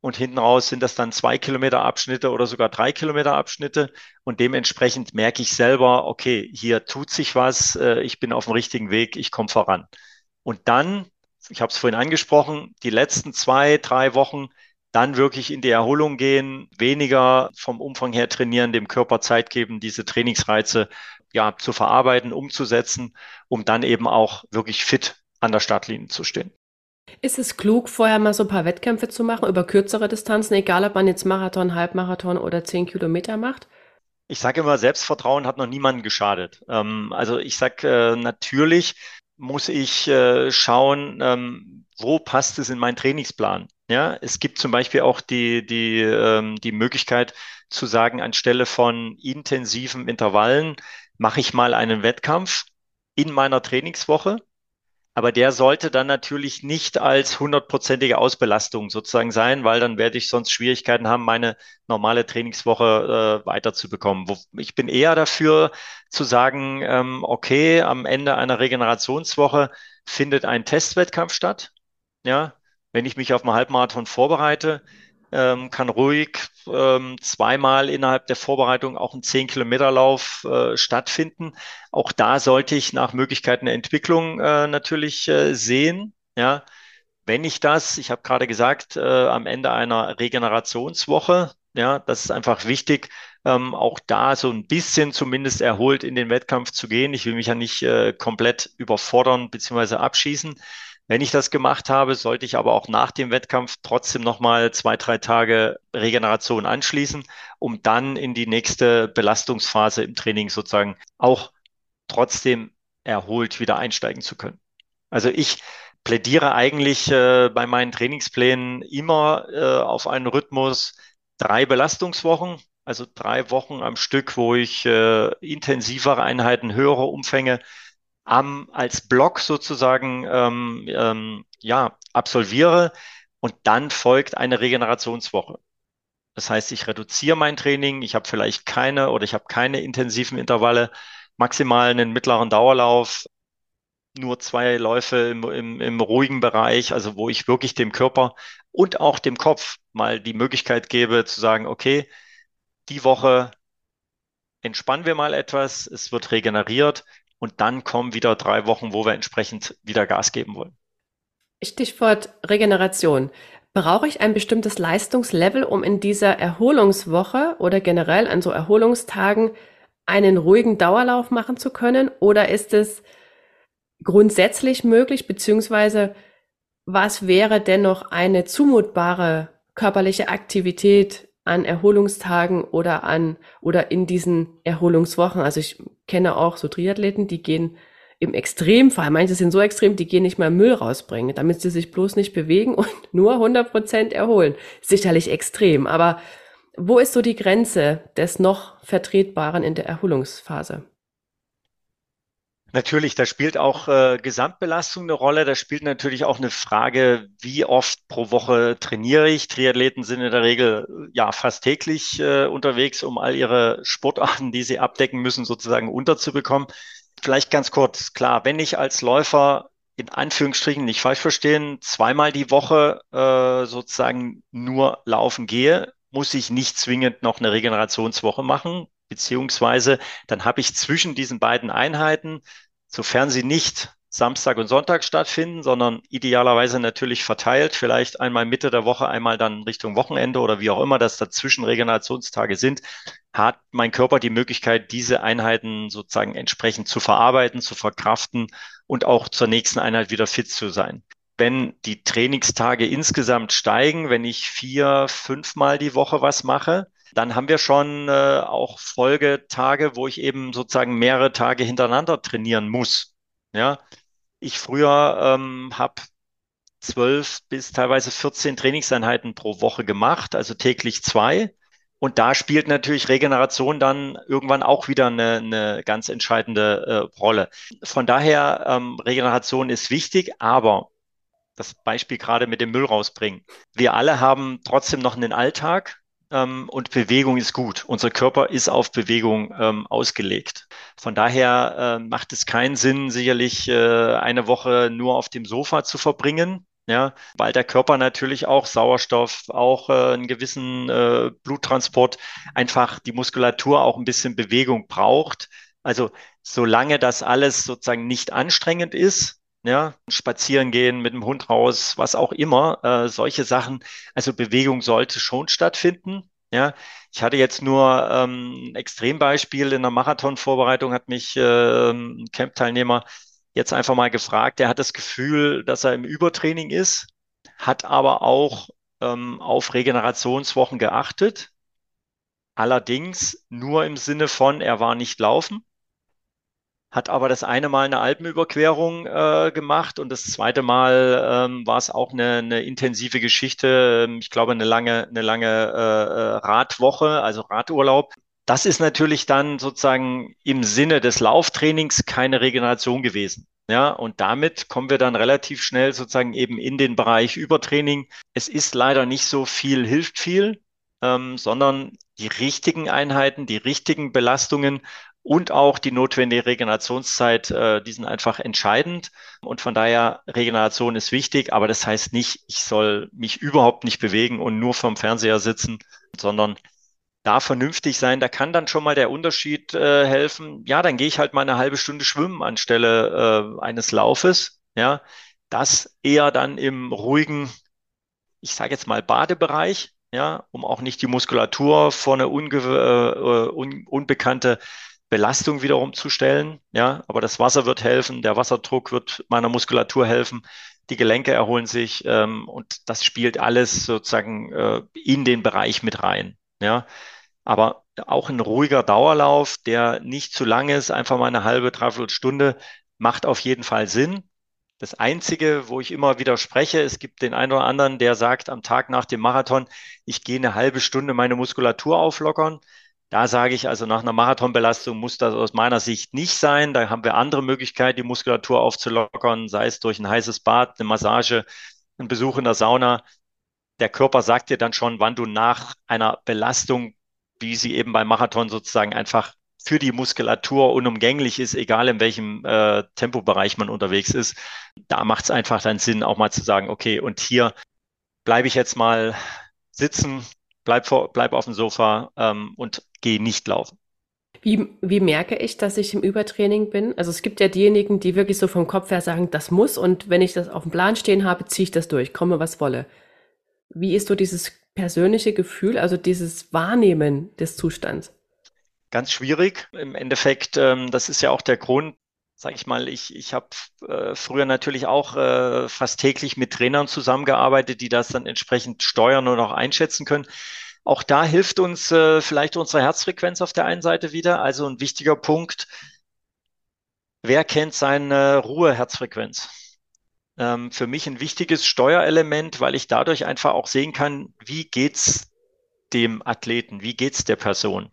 und hinten raus sind das dann zwei Kilometer Abschnitte oder sogar drei Kilometer Abschnitte. Und dementsprechend merke ich selber, okay, hier tut sich was, äh, ich bin auf dem richtigen Weg, ich komme voran. Und dann, ich habe es vorhin angesprochen, die letzten zwei, drei Wochen dann wirklich in die Erholung gehen, weniger vom Umfang her trainieren, dem Körper Zeit geben, diese Trainingsreize ja zu verarbeiten, umzusetzen, um dann eben auch wirklich fit an der Startlinie zu stehen. Ist es klug, vorher mal so ein paar Wettkämpfe zu machen über kürzere Distanzen, egal ob man jetzt Marathon, Halbmarathon oder 10 Kilometer macht? Ich sage immer, Selbstvertrauen hat noch niemandem geschadet. Ähm, also ich sage äh, natürlich muss ich äh, schauen, ähm, wo passt es in meinen Trainingsplan. Ja, es gibt zum Beispiel auch die, die, ähm, die Möglichkeit zu sagen, anstelle von intensiven Intervallen mache ich mal einen Wettkampf in meiner Trainingswoche. Aber der sollte dann natürlich nicht als hundertprozentige Ausbelastung sozusagen sein, weil dann werde ich sonst Schwierigkeiten haben, meine normale Trainingswoche äh, weiterzubekommen. Ich bin eher dafür zu sagen, ähm, okay, am Ende einer Regenerationswoche findet ein Testwettkampf statt Ja, wenn ich mich auf einen Halbmarathon vorbereite, ähm, kann ruhig ähm, zweimal innerhalb der Vorbereitung auch ein 10-Kilometer-Lauf äh, stattfinden. Auch da sollte ich nach Möglichkeiten der Entwicklung äh, natürlich äh, sehen. Ja, wenn ich das, ich habe gerade gesagt, äh, am Ende einer Regenerationswoche, ja, das ist einfach wichtig, ähm, auch da so ein bisschen zumindest erholt in den Wettkampf zu gehen. Ich will mich ja nicht äh, komplett überfordern bzw. abschießen. Wenn ich das gemacht habe, sollte ich aber auch nach dem Wettkampf trotzdem nochmal zwei, drei Tage Regeneration anschließen, um dann in die nächste Belastungsphase im Training sozusagen auch trotzdem erholt wieder einsteigen zu können. Also ich plädiere eigentlich äh, bei meinen Trainingsplänen immer äh, auf einen Rhythmus drei Belastungswochen, also drei Wochen am Stück, wo ich äh, intensivere Einheiten, höhere Umfänge am, als Block sozusagen ähm, ähm, ja, absolviere und dann folgt eine Regenerationswoche. Das heißt, ich reduziere mein Training, ich habe vielleicht keine oder ich habe keine intensiven Intervalle, maximal einen mittleren Dauerlauf, nur zwei Läufe im, im, im ruhigen Bereich, also wo ich wirklich dem Körper und auch dem Kopf mal die Möglichkeit gebe zu sagen, okay, die Woche entspannen wir mal etwas, es wird regeneriert und dann kommen wieder drei Wochen, wo wir entsprechend wieder Gas geben wollen. Stichwort Regeneration. Brauche ich ein bestimmtes Leistungslevel, um in dieser Erholungswoche oder generell an so Erholungstagen einen ruhigen Dauerlauf machen zu können? Oder ist es grundsätzlich möglich, beziehungsweise was wäre dennoch eine zumutbare körperliche Aktivität an Erholungstagen oder an oder in diesen Erholungswochen? Also ich kenne auch so Triathleten, die gehen im Extremfall, manche sind so extrem, die gehen nicht mal Müll rausbringen, damit sie sich bloß nicht bewegen und nur 100 Prozent erholen. Sicherlich extrem, aber wo ist so die Grenze des noch Vertretbaren in der Erholungsphase? Natürlich, da spielt auch äh, Gesamtbelastung eine Rolle. Da spielt natürlich auch eine Frage, wie oft pro Woche trainiere ich. Triathleten sind in der Regel ja fast täglich äh, unterwegs, um all ihre Sportarten, die sie abdecken müssen, sozusagen unterzubekommen. Vielleicht ganz kurz, klar, wenn ich als Läufer in Anführungsstrichen nicht falsch verstehen, zweimal die Woche äh, sozusagen nur laufen gehe, muss ich nicht zwingend noch eine Regenerationswoche machen beziehungsweise dann habe ich zwischen diesen beiden Einheiten, sofern sie nicht Samstag und Sonntag stattfinden, sondern idealerweise natürlich verteilt, vielleicht einmal Mitte der Woche, einmal dann Richtung Wochenende oder wie auch immer das dazwischen Regenerationstage sind, hat mein Körper die Möglichkeit, diese Einheiten sozusagen entsprechend zu verarbeiten, zu verkraften und auch zur nächsten Einheit wieder fit zu sein. Wenn die Trainingstage insgesamt steigen, wenn ich vier, fünfmal die Woche was mache, dann haben wir schon äh, auch Folgetage, wo ich eben sozusagen mehrere Tage hintereinander trainieren muss. Ja, ich früher ähm, habe zwölf bis teilweise 14 Trainingseinheiten pro Woche gemacht, also täglich zwei. Und da spielt natürlich Regeneration dann irgendwann auch wieder eine, eine ganz entscheidende äh, Rolle. Von daher, ähm, Regeneration ist wichtig, aber das Beispiel gerade mit dem Müll rausbringen. Wir alle haben trotzdem noch einen Alltag ähm, und Bewegung ist gut. Unser Körper ist auf Bewegung ähm, ausgelegt. Von daher äh, macht es keinen Sinn, sicherlich äh, eine Woche nur auf dem Sofa zu verbringen. Ja, weil der Körper natürlich auch Sauerstoff, auch äh, einen gewissen äh, Bluttransport, einfach die Muskulatur auch ein bisschen Bewegung braucht. Also solange das alles sozusagen nicht anstrengend ist, ja, spazieren gehen mit dem Hund raus, was auch immer, äh, solche Sachen. Also Bewegung sollte schon stattfinden. Ja, ich hatte jetzt nur ähm, ein Extrembeispiel in der Marathonvorbereitung, hat mich äh, ein Camp-Teilnehmer jetzt einfach mal gefragt. Der hat das Gefühl, dass er im Übertraining ist, hat aber auch ähm, auf Regenerationswochen geachtet. Allerdings nur im Sinne von, er war nicht laufen hat aber das eine Mal eine Alpenüberquerung äh, gemacht und das zweite Mal ähm, war es auch eine, eine intensive Geschichte. Ähm, ich glaube, eine lange, eine lange äh, äh, Radwoche, also Radurlaub. Das ist natürlich dann sozusagen im Sinne des Lauftrainings keine Regeneration gewesen. Ja, und damit kommen wir dann relativ schnell sozusagen eben in den Bereich Übertraining. Es ist leider nicht so viel hilft viel, ähm, sondern die richtigen Einheiten, die richtigen Belastungen und auch die notwendige Regenerationszeit, äh, die sind einfach entscheidend. Und von daher, Regeneration ist wichtig, aber das heißt nicht, ich soll mich überhaupt nicht bewegen und nur vom Fernseher sitzen, sondern da vernünftig sein. Da kann dann schon mal der Unterschied äh, helfen. Ja, dann gehe ich halt mal eine halbe Stunde schwimmen anstelle äh, eines Laufes. Ja, das eher dann im ruhigen, ich sage jetzt mal Badebereich. Ja, um auch nicht die Muskulatur vor eine unge äh, un unbekannte Belastung wiederum zu stellen. Ja, aber das Wasser wird helfen, der Wasserdruck wird meiner Muskulatur helfen, die Gelenke erholen sich ähm, und das spielt alles sozusagen äh, in den Bereich mit rein. Ja, aber auch ein ruhiger Dauerlauf, der nicht zu lang ist, einfach mal eine halbe, dreiviertel Stunde, macht auf jeden Fall Sinn. Das Einzige, wo ich immer widerspreche, es gibt den einen oder anderen, der sagt am Tag nach dem Marathon, ich gehe eine halbe Stunde meine Muskulatur auflockern. Da sage ich also, nach einer Marathonbelastung muss das aus meiner Sicht nicht sein. Da haben wir andere Möglichkeiten, die Muskulatur aufzulockern, sei es durch ein heißes Bad, eine Massage, ein Besuch in der Sauna. Der Körper sagt dir dann schon, wann du nach einer Belastung, wie sie eben beim Marathon sozusagen einfach für die Muskulatur unumgänglich ist, egal in welchem äh, Tempobereich man unterwegs ist. Da macht es einfach dann Sinn, auch mal zu sagen, okay, und hier bleibe ich jetzt mal sitzen, bleib, vor, bleib auf dem Sofa ähm, und geh nicht laufen. Wie, wie merke ich, dass ich im Übertraining bin? Also es gibt ja diejenigen, die wirklich so vom Kopf her sagen, das muss und wenn ich das auf dem Plan stehen habe, ziehe ich das durch, komme was wolle. Wie ist so dieses persönliche Gefühl, also dieses Wahrnehmen des Zustands? Ganz schwierig. Im Endeffekt, ähm, das ist ja auch der Grund, sage ich mal, ich, ich habe äh, früher natürlich auch äh, fast täglich mit Trainern zusammengearbeitet, die das dann entsprechend steuern und auch einschätzen können. Auch da hilft uns äh, vielleicht unsere Herzfrequenz auf der einen Seite wieder. Also ein wichtiger Punkt. Wer kennt seine Ruheherzfrequenz? Ähm, für mich ein wichtiges Steuerelement, weil ich dadurch einfach auch sehen kann, wie geht's dem Athleten, wie geht's der Person.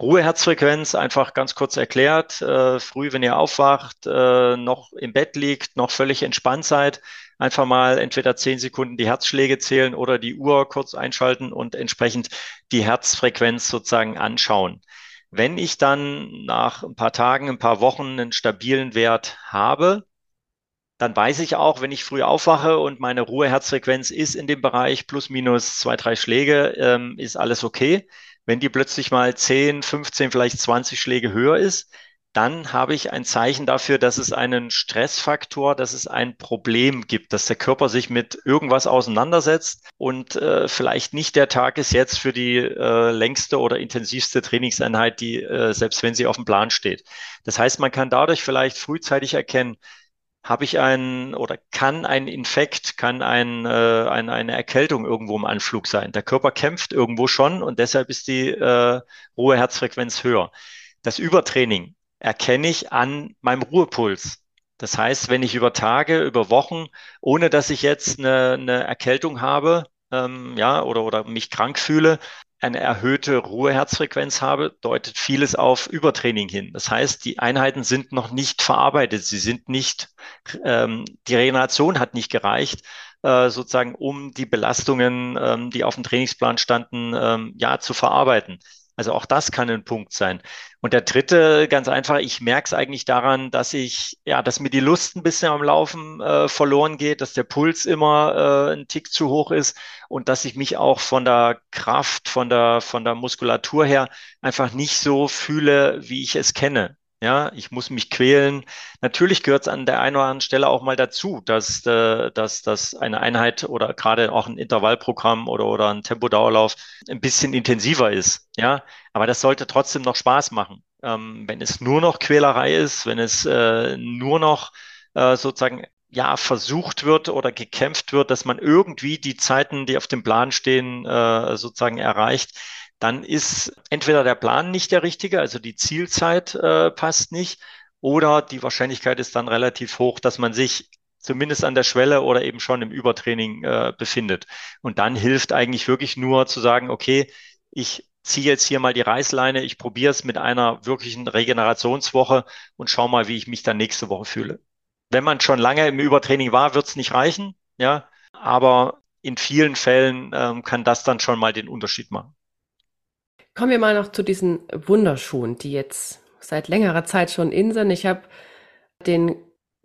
Ruheherzfrequenz, einfach ganz kurz erklärt, äh, früh, wenn ihr aufwacht, äh, noch im Bett liegt, noch völlig entspannt seid, einfach mal entweder zehn Sekunden die Herzschläge zählen oder die Uhr kurz einschalten und entsprechend die Herzfrequenz sozusagen anschauen. Wenn ich dann nach ein paar Tagen, ein paar Wochen einen stabilen Wert habe, dann weiß ich auch, wenn ich früh aufwache und meine Ruheherzfrequenz ist in dem Bereich plus minus zwei, drei Schläge, ähm, ist alles okay. Wenn die plötzlich mal 10, 15, vielleicht 20 Schläge höher ist, dann habe ich ein Zeichen dafür, dass es einen Stressfaktor, dass es ein Problem gibt, dass der Körper sich mit irgendwas auseinandersetzt und äh, vielleicht nicht der Tag ist jetzt für die äh, längste oder intensivste Trainingseinheit, die äh, selbst wenn sie auf dem Plan steht. Das heißt, man kann dadurch vielleicht frühzeitig erkennen, habe ich einen oder kann ein Infekt, kann ein, äh, eine, eine Erkältung irgendwo im Anflug sein. Der Körper kämpft irgendwo schon und deshalb ist die äh, Ruheherzfrequenz höher. Das Übertraining erkenne ich an meinem Ruhepuls. Das heißt, wenn ich über Tage, über Wochen, ohne dass ich jetzt eine, eine Erkältung habe, ähm, ja, oder, oder mich krank fühle, eine erhöhte Ruheherzfrequenz habe, deutet vieles auf Übertraining hin. Das heißt, die Einheiten sind noch nicht verarbeitet. Sie sind nicht, ähm, die Regeneration hat nicht gereicht, äh, sozusagen, um die Belastungen, ähm, die auf dem Trainingsplan standen, ähm, ja, zu verarbeiten. Also auch das kann ein Punkt sein. Und der dritte, ganz einfach, ich merke es eigentlich daran, dass ich, ja, dass mir die Lust ein bisschen am Laufen äh, verloren geht, dass der Puls immer äh, ein Tick zu hoch ist und dass ich mich auch von der Kraft, von der, von der Muskulatur her einfach nicht so fühle, wie ich es kenne. Ja, ich muss mich quälen. Natürlich gehört es an der einen oder anderen Stelle auch mal dazu, dass, äh, dass, dass eine Einheit oder gerade auch ein Intervallprogramm oder, oder ein Tempodauerlauf ein bisschen intensiver ist. Ja, aber das sollte trotzdem noch Spaß machen. Ähm, wenn es nur noch Quälerei ist, wenn es äh, nur noch äh, sozusagen ja versucht wird oder gekämpft wird, dass man irgendwie die Zeiten, die auf dem Plan stehen, äh, sozusagen erreicht, dann ist entweder der Plan nicht der richtige, also die Zielzeit äh, passt nicht, oder die Wahrscheinlichkeit ist dann relativ hoch, dass man sich zumindest an der Schwelle oder eben schon im Übertraining äh, befindet. Und dann hilft eigentlich wirklich nur zu sagen, okay, ich ziehe jetzt hier mal die Reißleine, ich probiere es mit einer wirklichen Regenerationswoche und schau mal, wie ich mich dann nächste Woche fühle. Wenn man schon lange im Übertraining war, wird es nicht reichen, ja, aber in vielen Fällen ähm, kann das dann schon mal den Unterschied machen. Kommen wir mal noch zu diesen Wunderschuhen, die jetzt seit längerer Zeit schon Inseln. Ich habe den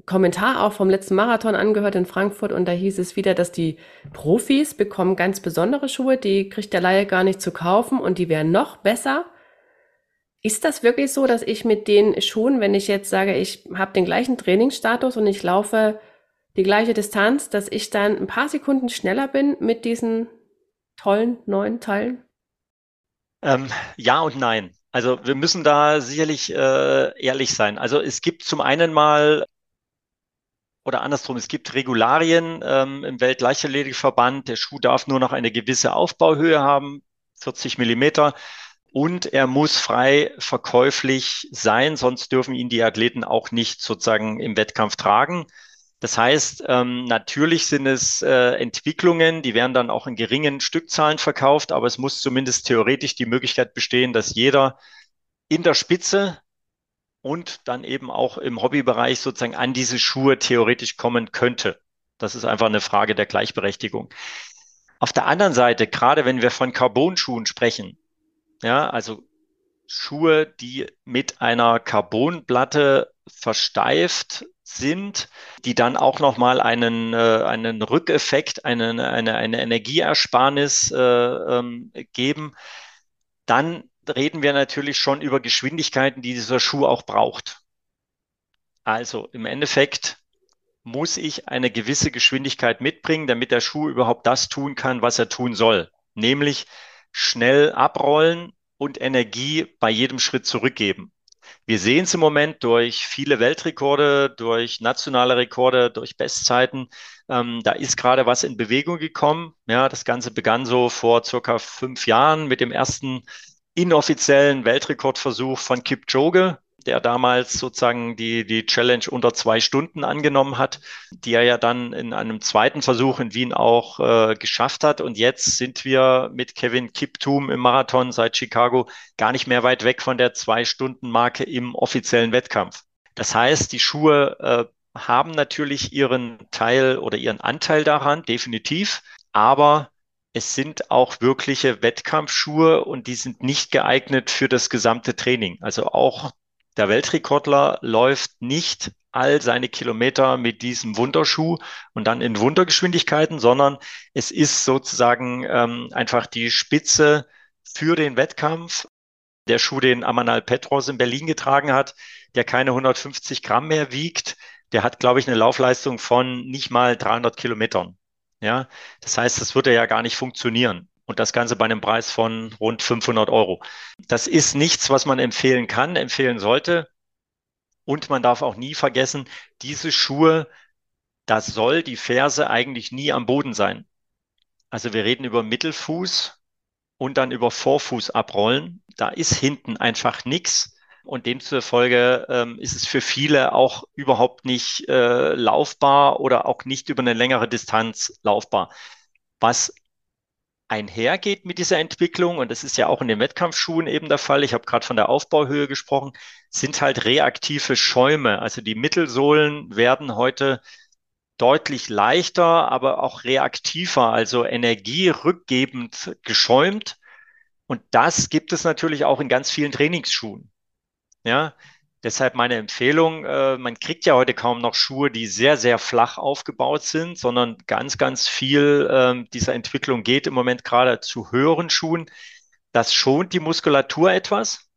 Kommentar auch vom letzten Marathon angehört in Frankfurt und da hieß es wieder, dass die Profis bekommen ganz besondere Schuhe, die kriegt der Laie gar nicht zu kaufen und die wären noch besser. Ist das wirklich so, dass ich mit den Schuhen, wenn ich jetzt sage, ich habe den gleichen Trainingsstatus und ich laufe die gleiche Distanz, dass ich dann ein paar Sekunden schneller bin mit diesen tollen neuen Teilen? Ähm, ja und nein. Also wir müssen da sicherlich äh, ehrlich sein. Also es gibt zum einen mal oder andersrum, es gibt Regularien ähm, im Weltleichtathletikverband. Der Schuh darf nur noch eine gewisse Aufbauhöhe haben, 40 Millimeter. Und er muss frei verkäuflich sein, sonst dürfen ihn die Athleten auch nicht sozusagen im Wettkampf tragen. Das heißt, ähm, natürlich sind es äh, Entwicklungen, die werden dann auch in geringen Stückzahlen verkauft, aber es muss zumindest theoretisch die Möglichkeit bestehen, dass jeder in der Spitze und dann eben auch im Hobbybereich sozusagen an diese Schuhe theoretisch kommen könnte. Das ist einfach eine Frage der Gleichberechtigung. Auf der anderen Seite, gerade wenn wir von Carbon-Schuhen sprechen, ja, also Schuhe, die mit einer Carbonplatte versteift sind, die dann auch nochmal einen, äh, einen Rückeffekt, einen, eine, eine Energieersparnis äh, ähm, geben, dann reden wir natürlich schon über Geschwindigkeiten, die dieser Schuh auch braucht. Also im Endeffekt muss ich eine gewisse Geschwindigkeit mitbringen, damit der Schuh überhaupt das tun kann, was er tun soll, nämlich schnell abrollen und Energie bei jedem Schritt zurückgeben. Wir sehen es im Moment durch viele Weltrekorde, durch nationale Rekorde, durch Bestzeiten. Ähm, da ist gerade was in Bewegung gekommen. Ja, das Ganze begann so vor circa fünf Jahren mit dem ersten inoffiziellen Weltrekordversuch von Kipchoge, der damals sozusagen die, die Challenge unter zwei Stunden angenommen hat, die er ja dann in einem zweiten Versuch in Wien auch äh, geschafft hat. Und jetzt sind wir mit Kevin Kiptum im Marathon seit Chicago gar nicht mehr weit weg von der Zwei-Stunden-Marke im offiziellen Wettkampf. Das heißt, die Schuhe äh, haben natürlich ihren Teil oder ihren Anteil daran, definitiv. Aber es sind auch wirkliche Wettkampfschuhe und die sind nicht geeignet für das gesamte Training. Also auch der Weltrekordler läuft nicht all seine Kilometer mit diesem Wunderschuh und dann in Wundergeschwindigkeiten, sondern es ist sozusagen ähm, einfach die Spitze für den Wettkampf. Der Schuh, den Amanal Petros in Berlin getragen hat, der keine 150 Gramm mehr wiegt, der hat, glaube ich, eine Laufleistung von nicht mal 300 Kilometern. Ja, das heißt, das würde ja gar nicht funktionieren. Und das Ganze bei einem Preis von rund 500 Euro. Das ist nichts, was man empfehlen kann, empfehlen sollte. Und man darf auch nie vergessen, diese Schuhe, das soll die Ferse eigentlich nie am Boden sein. Also wir reden über Mittelfuß und dann über Vorfuß abrollen. Da ist hinten einfach nichts. Und demzufolge ähm, ist es für viele auch überhaupt nicht äh, laufbar oder auch nicht über eine längere Distanz laufbar. Was einhergeht mit dieser Entwicklung, und das ist ja auch in den Wettkampfschuhen eben der Fall, ich habe gerade von der Aufbauhöhe gesprochen, sind halt reaktive Schäume. Also die Mittelsohlen werden heute deutlich leichter, aber auch reaktiver, also energierückgebend geschäumt. Und das gibt es natürlich auch in ganz vielen Trainingsschuhen. Ja, deshalb meine Empfehlung, äh, man kriegt ja heute kaum noch Schuhe, die sehr, sehr flach aufgebaut sind, sondern ganz, ganz viel äh, dieser Entwicklung geht im Moment gerade zu höheren Schuhen. Das schont die Muskulatur etwas.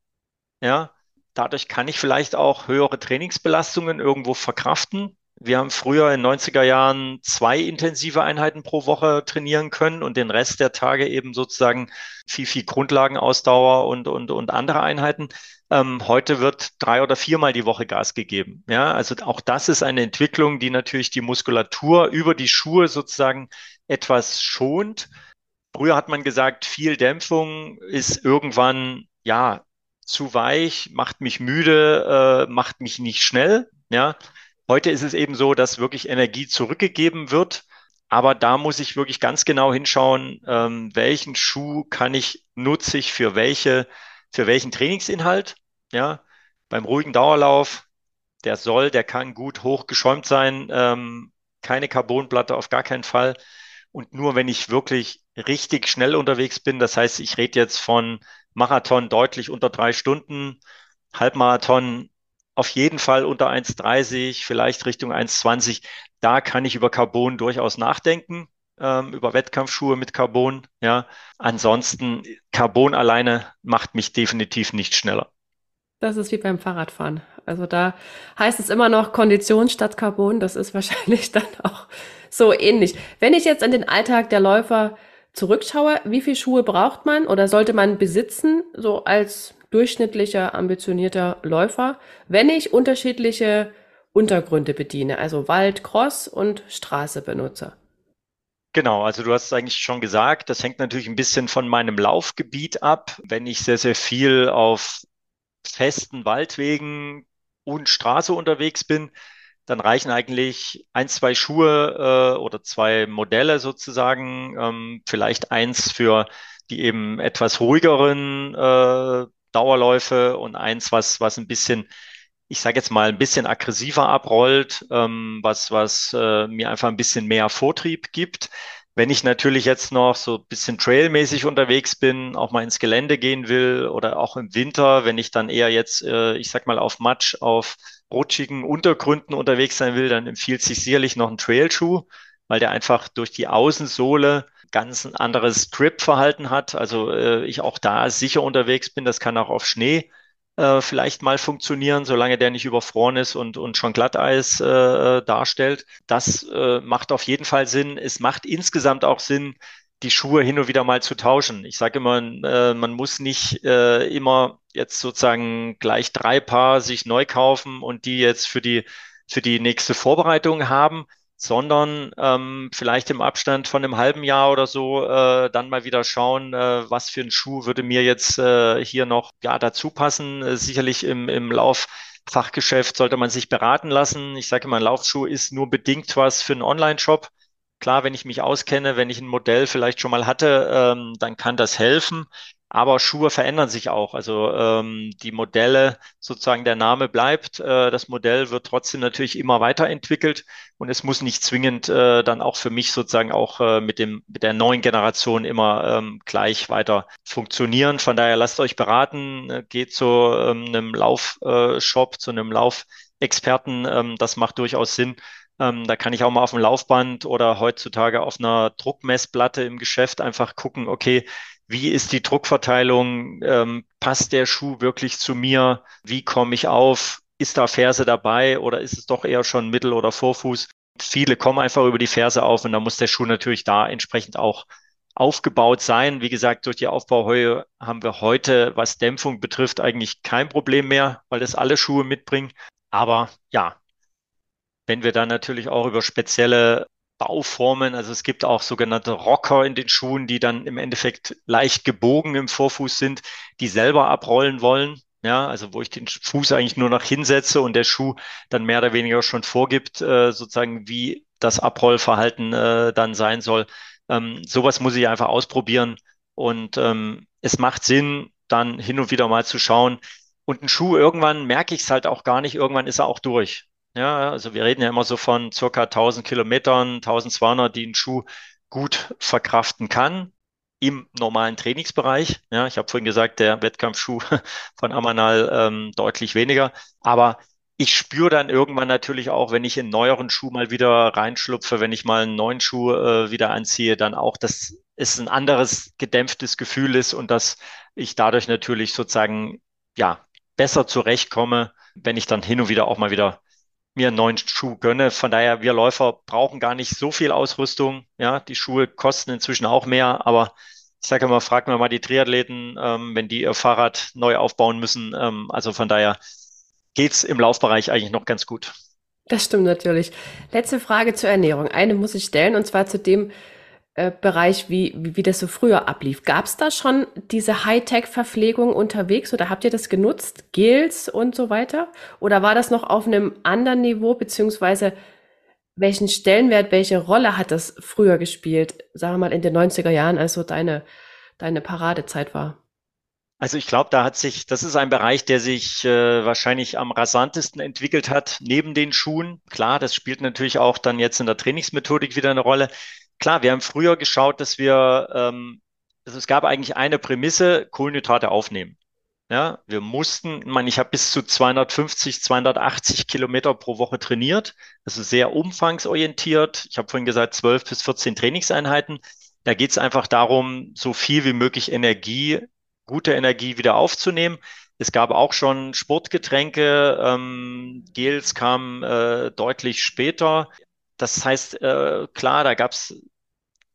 Ja, dadurch kann ich vielleicht auch höhere Trainingsbelastungen irgendwo verkraften. Wir haben früher in 90er Jahren zwei intensive Einheiten pro Woche trainieren können und den Rest der Tage eben sozusagen viel, viel Grundlagenausdauer und, und, und andere Einheiten. Ähm, heute wird drei oder viermal die Woche Gas gegeben. Ja, also auch das ist eine Entwicklung, die natürlich die Muskulatur über die Schuhe sozusagen etwas schont. Früher hat man gesagt, viel Dämpfung ist irgendwann, ja, zu weich, macht mich müde, äh, macht mich nicht schnell. Ja, Heute ist es eben so, dass wirklich Energie zurückgegeben wird. Aber da muss ich wirklich ganz genau hinschauen, ähm, welchen Schuh kann ich nutzig für welche, für welchen Trainingsinhalt. Ja, beim ruhigen Dauerlauf, der soll, der kann gut hochgeschäumt sein. Ähm, keine Carbonplatte auf gar keinen Fall. Und nur wenn ich wirklich richtig schnell unterwegs bin, das heißt, ich rede jetzt von Marathon deutlich unter drei Stunden, Halbmarathon auf jeden Fall unter 1,30, vielleicht Richtung 1,20. Da kann ich über Carbon durchaus nachdenken, ähm, über Wettkampfschuhe mit Carbon. Ja, ansonsten Carbon alleine macht mich definitiv nicht schneller. Das ist wie beim Fahrradfahren. Also da heißt es immer noch Kondition statt Carbon. Das ist wahrscheinlich dann auch so ähnlich. Wenn ich jetzt an den Alltag der Läufer zurückschaue, wie viele Schuhe braucht man oder sollte man besitzen, so als durchschnittlicher, ambitionierter Läufer, wenn ich unterschiedliche Untergründe bediene, also Wald, Cross und Straße benutze? Genau, also du hast es eigentlich schon gesagt, das hängt natürlich ein bisschen von meinem Laufgebiet ab. Wenn ich sehr, sehr viel auf festen Waldwegen und Straße unterwegs bin, dann reichen eigentlich ein, zwei Schuhe äh, oder zwei Modelle sozusagen, ähm, vielleicht eins für die eben etwas ruhigeren äh, Dauerläufe und eins, was, was ein bisschen, ich sage jetzt mal, ein bisschen aggressiver abrollt, ähm, was, was äh, mir einfach ein bisschen mehr Vortrieb gibt. Wenn ich natürlich jetzt noch so ein bisschen trailmäßig unterwegs bin, auch mal ins Gelände gehen will oder auch im Winter, wenn ich dann eher jetzt, äh, ich sag mal, auf Matsch, auf rutschigen Untergründen unterwegs sein will, dann empfiehlt sich sicherlich noch ein Trailschuh, weil der einfach durch die Außensohle ganz ein anderes Grip-Verhalten hat. Also äh, ich auch da sicher unterwegs bin. Das kann auch auf Schnee äh, vielleicht mal funktionieren, solange der nicht überfroren ist und, und schon Glatteis äh, darstellt. Das äh, macht auf jeden Fall Sinn. Es macht insgesamt auch Sinn, die Schuhe hin und wieder mal zu tauschen. Ich sage immer, äh, man muss nicht äh, immer jetzt sozusagen gleich drei Paar sich neu kaufen und die jetzt für die für die nächste Vorbereitung haben, sondern ähm, vielleicht im Abstand von einem halben Jahr oder so äh, dann mal wieder schauen, äh, was für ein Schuh würde mir jetzt äh, hier noch ja, dazu passen. Äh, sicherlich im, im Lauffachgeschäft sollte man sich beraten lassen. Ich sage immer, ein Laufschuh ist nur bedingt was für einen Online-Shop. Klar, wenn ich mich auskenne, wenn ich ein Modell vielleicht schon mal hatte, ähm, dann kann das helfen. Aber Schuhe verändern sich auch. Also ähm, die Modelle, sozusagen der Name bleibt, äh, das Modell wird trotzdem natürlich immer weiterentwickelt und es muss nicht zwingend äh, dann auch für mich sozusagen auch äh, mit dem mit der neuen Generation immer ähm, gleich weiter funktionieren. Von daher lasst euch beraten, äh, geht zu ähm, einem Laufshop, äh, zu einem Laufexperten. Ähm, das macht durchaus Sinn. Ähm, da kann ich auch mal auf dem Laufband oder heutzutage auf einer Druckmessplatte im Geschäft einfach gucken, okay, wie ist die Druckverteilung? Ähm, passt der Schuh wirklich zu mir? Wie komme ich auf? Ist da Ferse dabei oder ist es doch eher schon Mittel- oder Vorfuß? Viele kommen einfach über die Ferse auf und da muss der Schuh natürlich da entsprechend auch aufgebaut sein. Wie gesagt, durch die Aufbauheue haben wir heute, was Dämpfung betrifft, eigentlich kein Problem mehr, weil das alle Schuhe mitbringen. Aber ja, wenn wir dann natürlich auch über spezielle Bauformen. Also es gibt auch sogenannte Rocker in den Schuhen, die dann im Endeffekt leicht gebogen im Vorfuß sind, die selber abrollen wollen. Ja, also wo ich den Fuß eigentlich nur noch hinsetze und der Schuh dann mehr oder weniger schon vorgibt, äh, sozusagen wie das Abrollverhalten äh, dann sein soll. Ähm, sowas muss ich einfach ausprobieren und ähm, es macht Sinn, dann hin und wieder mal zu schauen. Und ein Schuh, irgendwann merke ich es halt auch gar nicht, irgendwann ist er auch durch. Ja, also wir reden ja immer so von circa 1000 Kilometern, 1200, die ein Schuh gut verkraften kann im normalen Trainingsbereich. Ja, ich habe vorhin gesagt, der Wettkampfschuh von Amanal ähm, deutlich weniger. Aber ich spüre dann irgendwann natürlich auch, wenn ich in neueren Schuh mal wieder reinschlupfe, wenn ich mal einen neuen Schuh äh, wieder anziehe, dann auch, dass es ein anderes gedämpftes Gefühl ist und dass ich dadurch natürlich sozusagen ja besser zurechtkomme, wenn ich dann hin und wieder auch mal wieder mir einen neuen Schuh gönne. Von daher, wir Läufer brauchen gar nicht so viel Ausrüstung. Ja, die Schuhe kosten inzwischen auch mehr, aber ich sage immer, fragen wir mal die Triathleten, ähm, wenn die ihr Fahrrad neu aufbauen müssen. Ähm, also von daher geht's im Laufbereich eigentlich noch ganz gut. Das stimmt natürlich. Letzte Frage zur Ernährung. Eine muss ich stellen, und zwar zu dem, äh, Bereich, wie, wie, wie das so früher ablief. Gab es da schon diese Hightech-Verpflegung unterwegs oder habt ihr das genutzt, Gels und so weiter? Oder war das noch auf einem anderen Niveau, beziehungsweise welchen Stellenwert, welche Rolle hat das früher gespielt, sagen wir mal in den 90er Jahren, als so deine, deine Paradezeit war? Also ich glaube, da hat sich, das ist ein Bereich, der sich äh, wahrscheinlich am rasantesten entwickelt hat, neben den Schuhen. Klar, das spielt natürlich auch dann jetzt in der Trainingsmethodik wieder eine Rolle klar, wir haben früher geschaut, dass wir, ähm, also es gab eigentlich eine Prämisse, Kohlenhydrate aufnehmen. Ja, wir mussten, ich meine, ich habe bis zu 250, 280 Kilometer pro Woche trainiert, also sehr umfangsorientiert. Ich habe vorhin gesagt, 12 bis 14 Trainingseinheiten. Da geht es einfach darum, so viel wie möglich Energie, gute Energie wieder aufzunehmen. Es gab auch schon Sportgetränke, ähm, Gels kamen äh, deutlich später. Das heißt, äh, klar, da gab es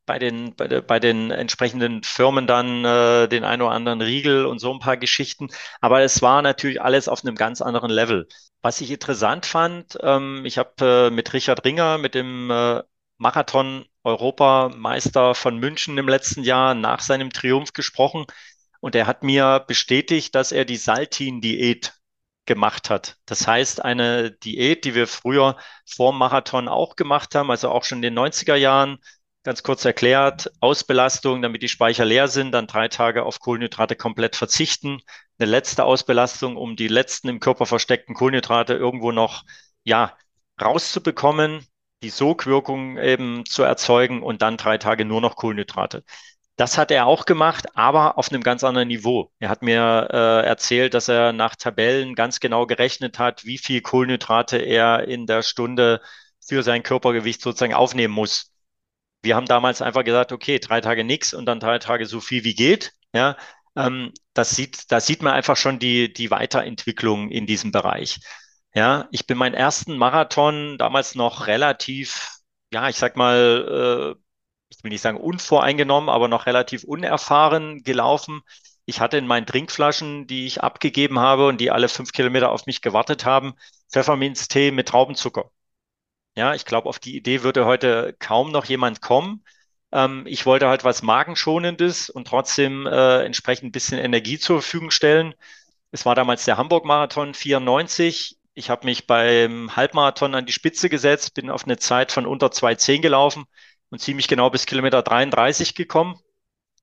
bei den, bei, de, bei den entsprechenden Firmen dann äh, den ein oder anderen Riegel und so ein paar Geschichten. Aber es war natürlich alles auf einem ganz anderen Level. Was ich interessant fand, ähm, ich habe äh, mit Richard Ringer, mit dem äh, Marathon-Europameister von München im letzten Jahr nach seinem Triumph gesprochen. Und er hat mir bestätigt, dass er die Saltin-Diät gemacht hat. Das heißt, eine Diät, die wir früher vor Marathon auch gemacht haben, also auch schon in den 90er Jahren, Ganz kurz erklärt, Ausbelastung, damit die Speicher leer sind, dann drei Tage auf Kohlenhydrate komplett verzichten. Eine letzte Ausbelastung, um die letzten im Körper versteckten Kohlenhydrate irgendwo noch, ja, rauszubekommen, die Sogwirkung eben zu erzeugen und dann drei Tage nur noch Kohlenhydrate. Das hat er auch gemacht, aber auf einem ganz anderen Niveau. Er hat mir äh, erzählt, dass er nach Tabellen ganz genau gerechnet hat, wie viel Kohlenhydrate er in der Stunde für sein Körpergewicht sozusagen aufnehmen muss. Wir haben damals einfach gesagt, okay, drei Tage nichts und dann drei Tage so viel wie geht. Ja, ähm, das sieht, da sieht man einfach schon die, die Weiterentwicklung in diesem Bereich. Ja, ich bin meinen ersten Marathon damals noch relativ, ja, ich sag mal, äh, ich will nicht sagen unvoreingenommen, aber noch relativ unerfahren gelaufen. Ich hatte in meinen Trinkflaschen, die ich abgegeben habe und die alle fünf Kilometer auf mich gewartet haben, Pfefferminztee mit Traubenzucker. Ja, ich glaube, auf die Idee würde heute kaum noch jemand kommen. Ähm, ich wollte halt was Magenschonendes und trotzdem äh, entsprechend ein bisschen Energie zur Verfügung stellen. Es war damals der Hamburg-Marathon 94. Ich habe mich beim Halbmarathon an die Spitze gesetzt, bin auf eine Zeit von unter 2,10 gelaufen und ziemlich genau bis Kilometer 33 gekommen.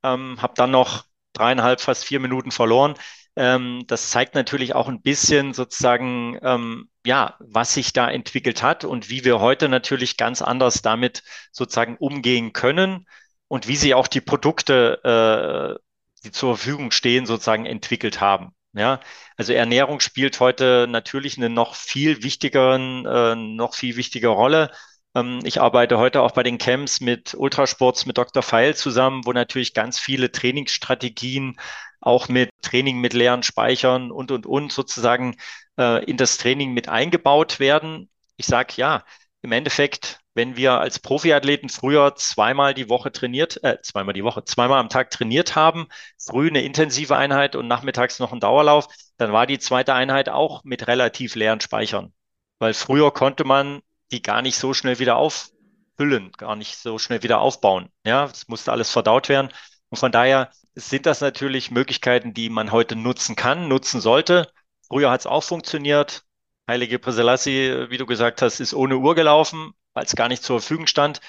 Ähm, habe dann noch dreieinhalb, fast vier Minuten verloren. Ähm, das zeigt natürlich auch ein bisschen sozusagen, ähm, ja, was sich da entwickelt hat und wie wir heute natürlich ganz anders damit sozusagen umgehen können und wie sie auch die Produkte, äh, die zur Verfügung stehen, sozusagen entwickelt haben. Ja, also Ernährung spielt heute natürlich eine noch viel wichtigeren, äh, noch viel wichtige Rolle. Ähm, ich arbeite heute auch bei den Camps mit Ultrasports, mit Dr. Feil zusammen, wo natürlich ganz viele Trainingsstrategien auch mit Training mit leeren Speichern und, und, und sozusagen äh, in das Training mit eingebaut werden. Ich sage ja, im Endeffekt, wenn wir als Profiathleten früher zweimal die Woche trainiert, äh, zweimal die Woche, zweimal am Tag trainiert haben, früh eine intensive Einheit und nachmittags noch ein Dauerlauf, dann war die zweite Einheit auch mit relativ leeren Speichern. Weil früher konnte man die gar nicht so schnell wieder auffüllen, gar nicht so schnell wieder aufbauen. Ja, es musste alles verdaut werden. Und von daher sind das natürlich Möglichkeiten, die man heute nutzen kann, nutzen sollte. Früher hat es auch funktioniert. Heilige Preselassie, wie du gesagt hast, ist ohne Uhr gelaufen, weil es gar nicht zur Verfügung stand.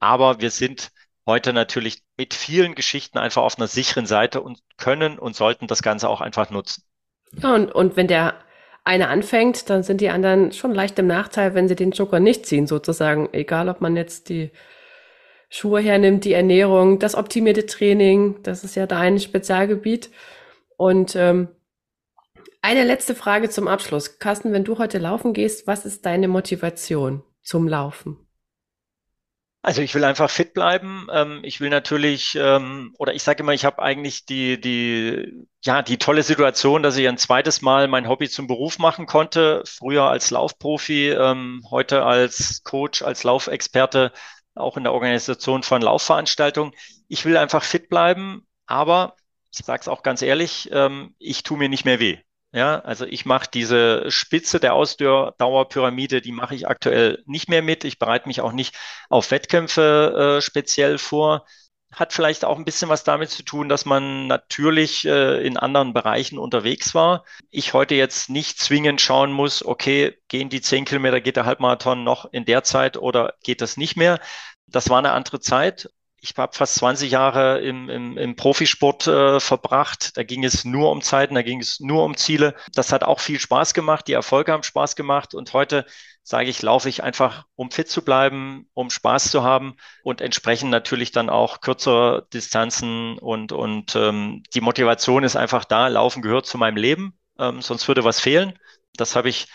Aber wir sind heute natürlich mit vielen Geschichten einfach auf einer sicheren Seite und können und sollten das Ganze auch einfach nutzen. Ja, und, und wenn der eine anfängt, dann sind die anderen schon leicht im Nachteil, wenn sie den Joker nicht ziehen, sozusagen. Egal, ob man jetzt die Schuhe hernimmt, die Ernährung, das optimierte Training, das ist ja dein Spezialgebiet. Und ähm, eine letzte Frage zum Abschluss. Carsten, wenn du heute laufen gehst, was ist deine Motivation zum Laufen? Also ich will einfach fit bleiben. Ähm, ich will natürlich, ähm, oder ich sage immer, ich habe eigentlich die, die, ja, die tolle Situation, dass ich ein zweites Mal mein Hobby zum Beruf machen konnte. Früher als Laufprofi, ähm, heute als Coach, als Laufexperte, auch in der Organisation von Laufveranstaltungen. Ich will einfach fit bleiben, aber ich sage es auch ganz ehrlich, ähm, ich tue mir nicht mehr weh. Ja, also ich mache diese Spitze der Ausdauerpyramide, die mache ich aktuell nicht mehr mit. Ich bereite mich auch nicht auf Wettkämpfe äh, speziell vor. Hat vielleicht auch ein bisschen was damit zu tun, dass man natürlich äh, in anderen Bereichen unterwegs war. Ich heute jetzt nicht zwingend schauen muss, okay, gehen die zehn Kilometer, geht der Halbmarathon noch in der Zeit oder geht das nicht mehr? Das war eine andere Zeit ich habe fast 20 Jahre im, im, im Profisport äh, verbracht. Da ging es nur um Zeiten, da ging es nur um Ziele. Das hat auch viel Spaß gemacht. Die Erfolge haben Spaß gemacht. Und heute sage ich, laufe ich einfach, um fit zu bleiben, um Spaß zu haben und entsprechend natürlich dann auch kürzere Distanzen und, und ähm, die Motivation ist einfach da. Laufen gehört zu meinem Leben, ähm, sonst würde was fehlen. Das habe ich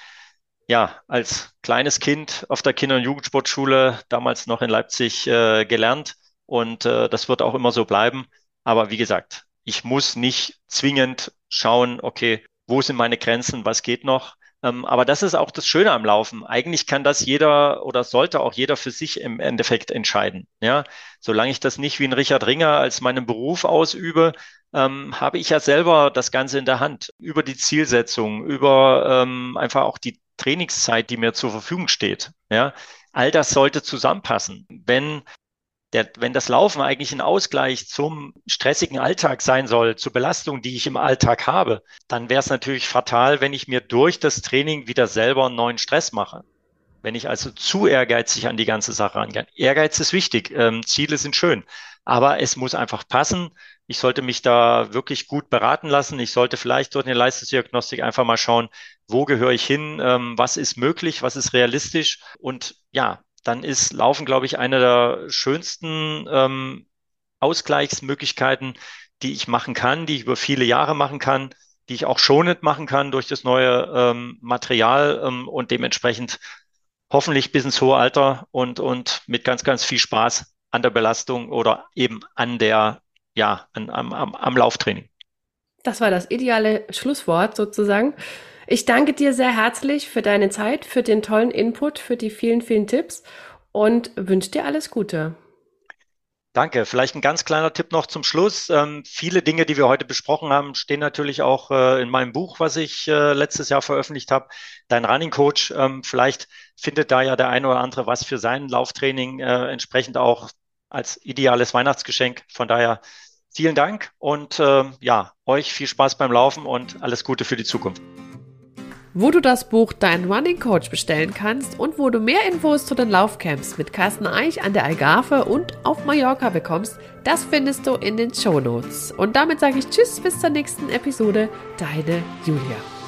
ja als kleines Kind auf der Kinder- und Jugendsportschule damals noch in Leipzig äh, gelernt und äh, das wird auch immer so bleiben. Aber wie gesagt, ich muss nicht zwingend schauen, okay, wo sind meine Grenzen, was geht noch. Ähm, aber das ist auch das Schöne am Laufen. Eigentlich kann das jeder oder sollte auch jeder für sich im Endeffekt entscheiden. Ja, solange ich das nicht wie ein Richard Ringer als meinen Beruf ausübe, ähm, habe ich ja selber das Ganze in der Hand über die Zielsetzung, über ähm, einfach auch die Trainingszeit, die mir zur Verfügung steht. Ja, all das sollte zusammenpassen. Wenn der, wenn das Laufen eigentlich ein Ausgleich zum stressigen Alltag sein soll, zur Belastung, die ich im Alltag habe, dann wäre es natürlich fatal, wenn ich mir durch das Training wieder selber einen neuen Stress mache. Wenn ich also zu ehrgeizig an die ganze Sache rangehe. Ehrgeiz ist wichtig, ähm, Ziele sind schön, aber es muss einfach passen. Ich sollte mich da wirklich gut beraten lassen. Ich sollte vielleicht durch eine Leistungsdiagnostik einfach mal schauen, wo gehöre ich hin, ähm, was ist möglich, was ist realistisch und ja, dann ist Laufen, glaube ich, eine der schönsten ähm, Ausgleichsmöglichkeiten, die ich machen kann, die ich über viele Jahre machen kann, die ich auch schonend machen kann durch das neue ähm, Material ähm, und dementsprechend hoffentlich bis ins hohe Alter und, und mit ganz, ganz viel Spaß an der Belastung oder eben an der, ja, an, am, am, am Lauftraining. Das war das ideale Schlusswort sozusagen. Ich danke dir sehr herzlich für deine Zeit, für den tollen Input, für die vielen, vielen Tipps und wünsche dir alles Gute. Danke. Vielleicht ein ganz kleiner Tipp noch zum Schluss. Ähm, viele Dinge, die wir heute besprochen haben, stehen natürlich auch äh, in meinem Buch, was ich äh, letztes Jahr veröffentlicht habe. Dein Running Coach. Ähm, vielleicht findet da ja der eine oder andere was für sein Lauftraining äh, entsprechend auch als ideales Weihnachtsgeschenk. Von daher vielen Dank und ähm, ja, euch viel Spaß beim Laufen und alles Gute für die Zukunft wo du das Buch Dein Running Coach bestellen kannst und wo du mehr Infos zu den Laufcamps mit Carsten Eich an der Algarve und auf Mallorca bekommst, das findest du in den Show Notes. Und damit sage ich Tschüss bis zur nächsten Episode, deine Julia.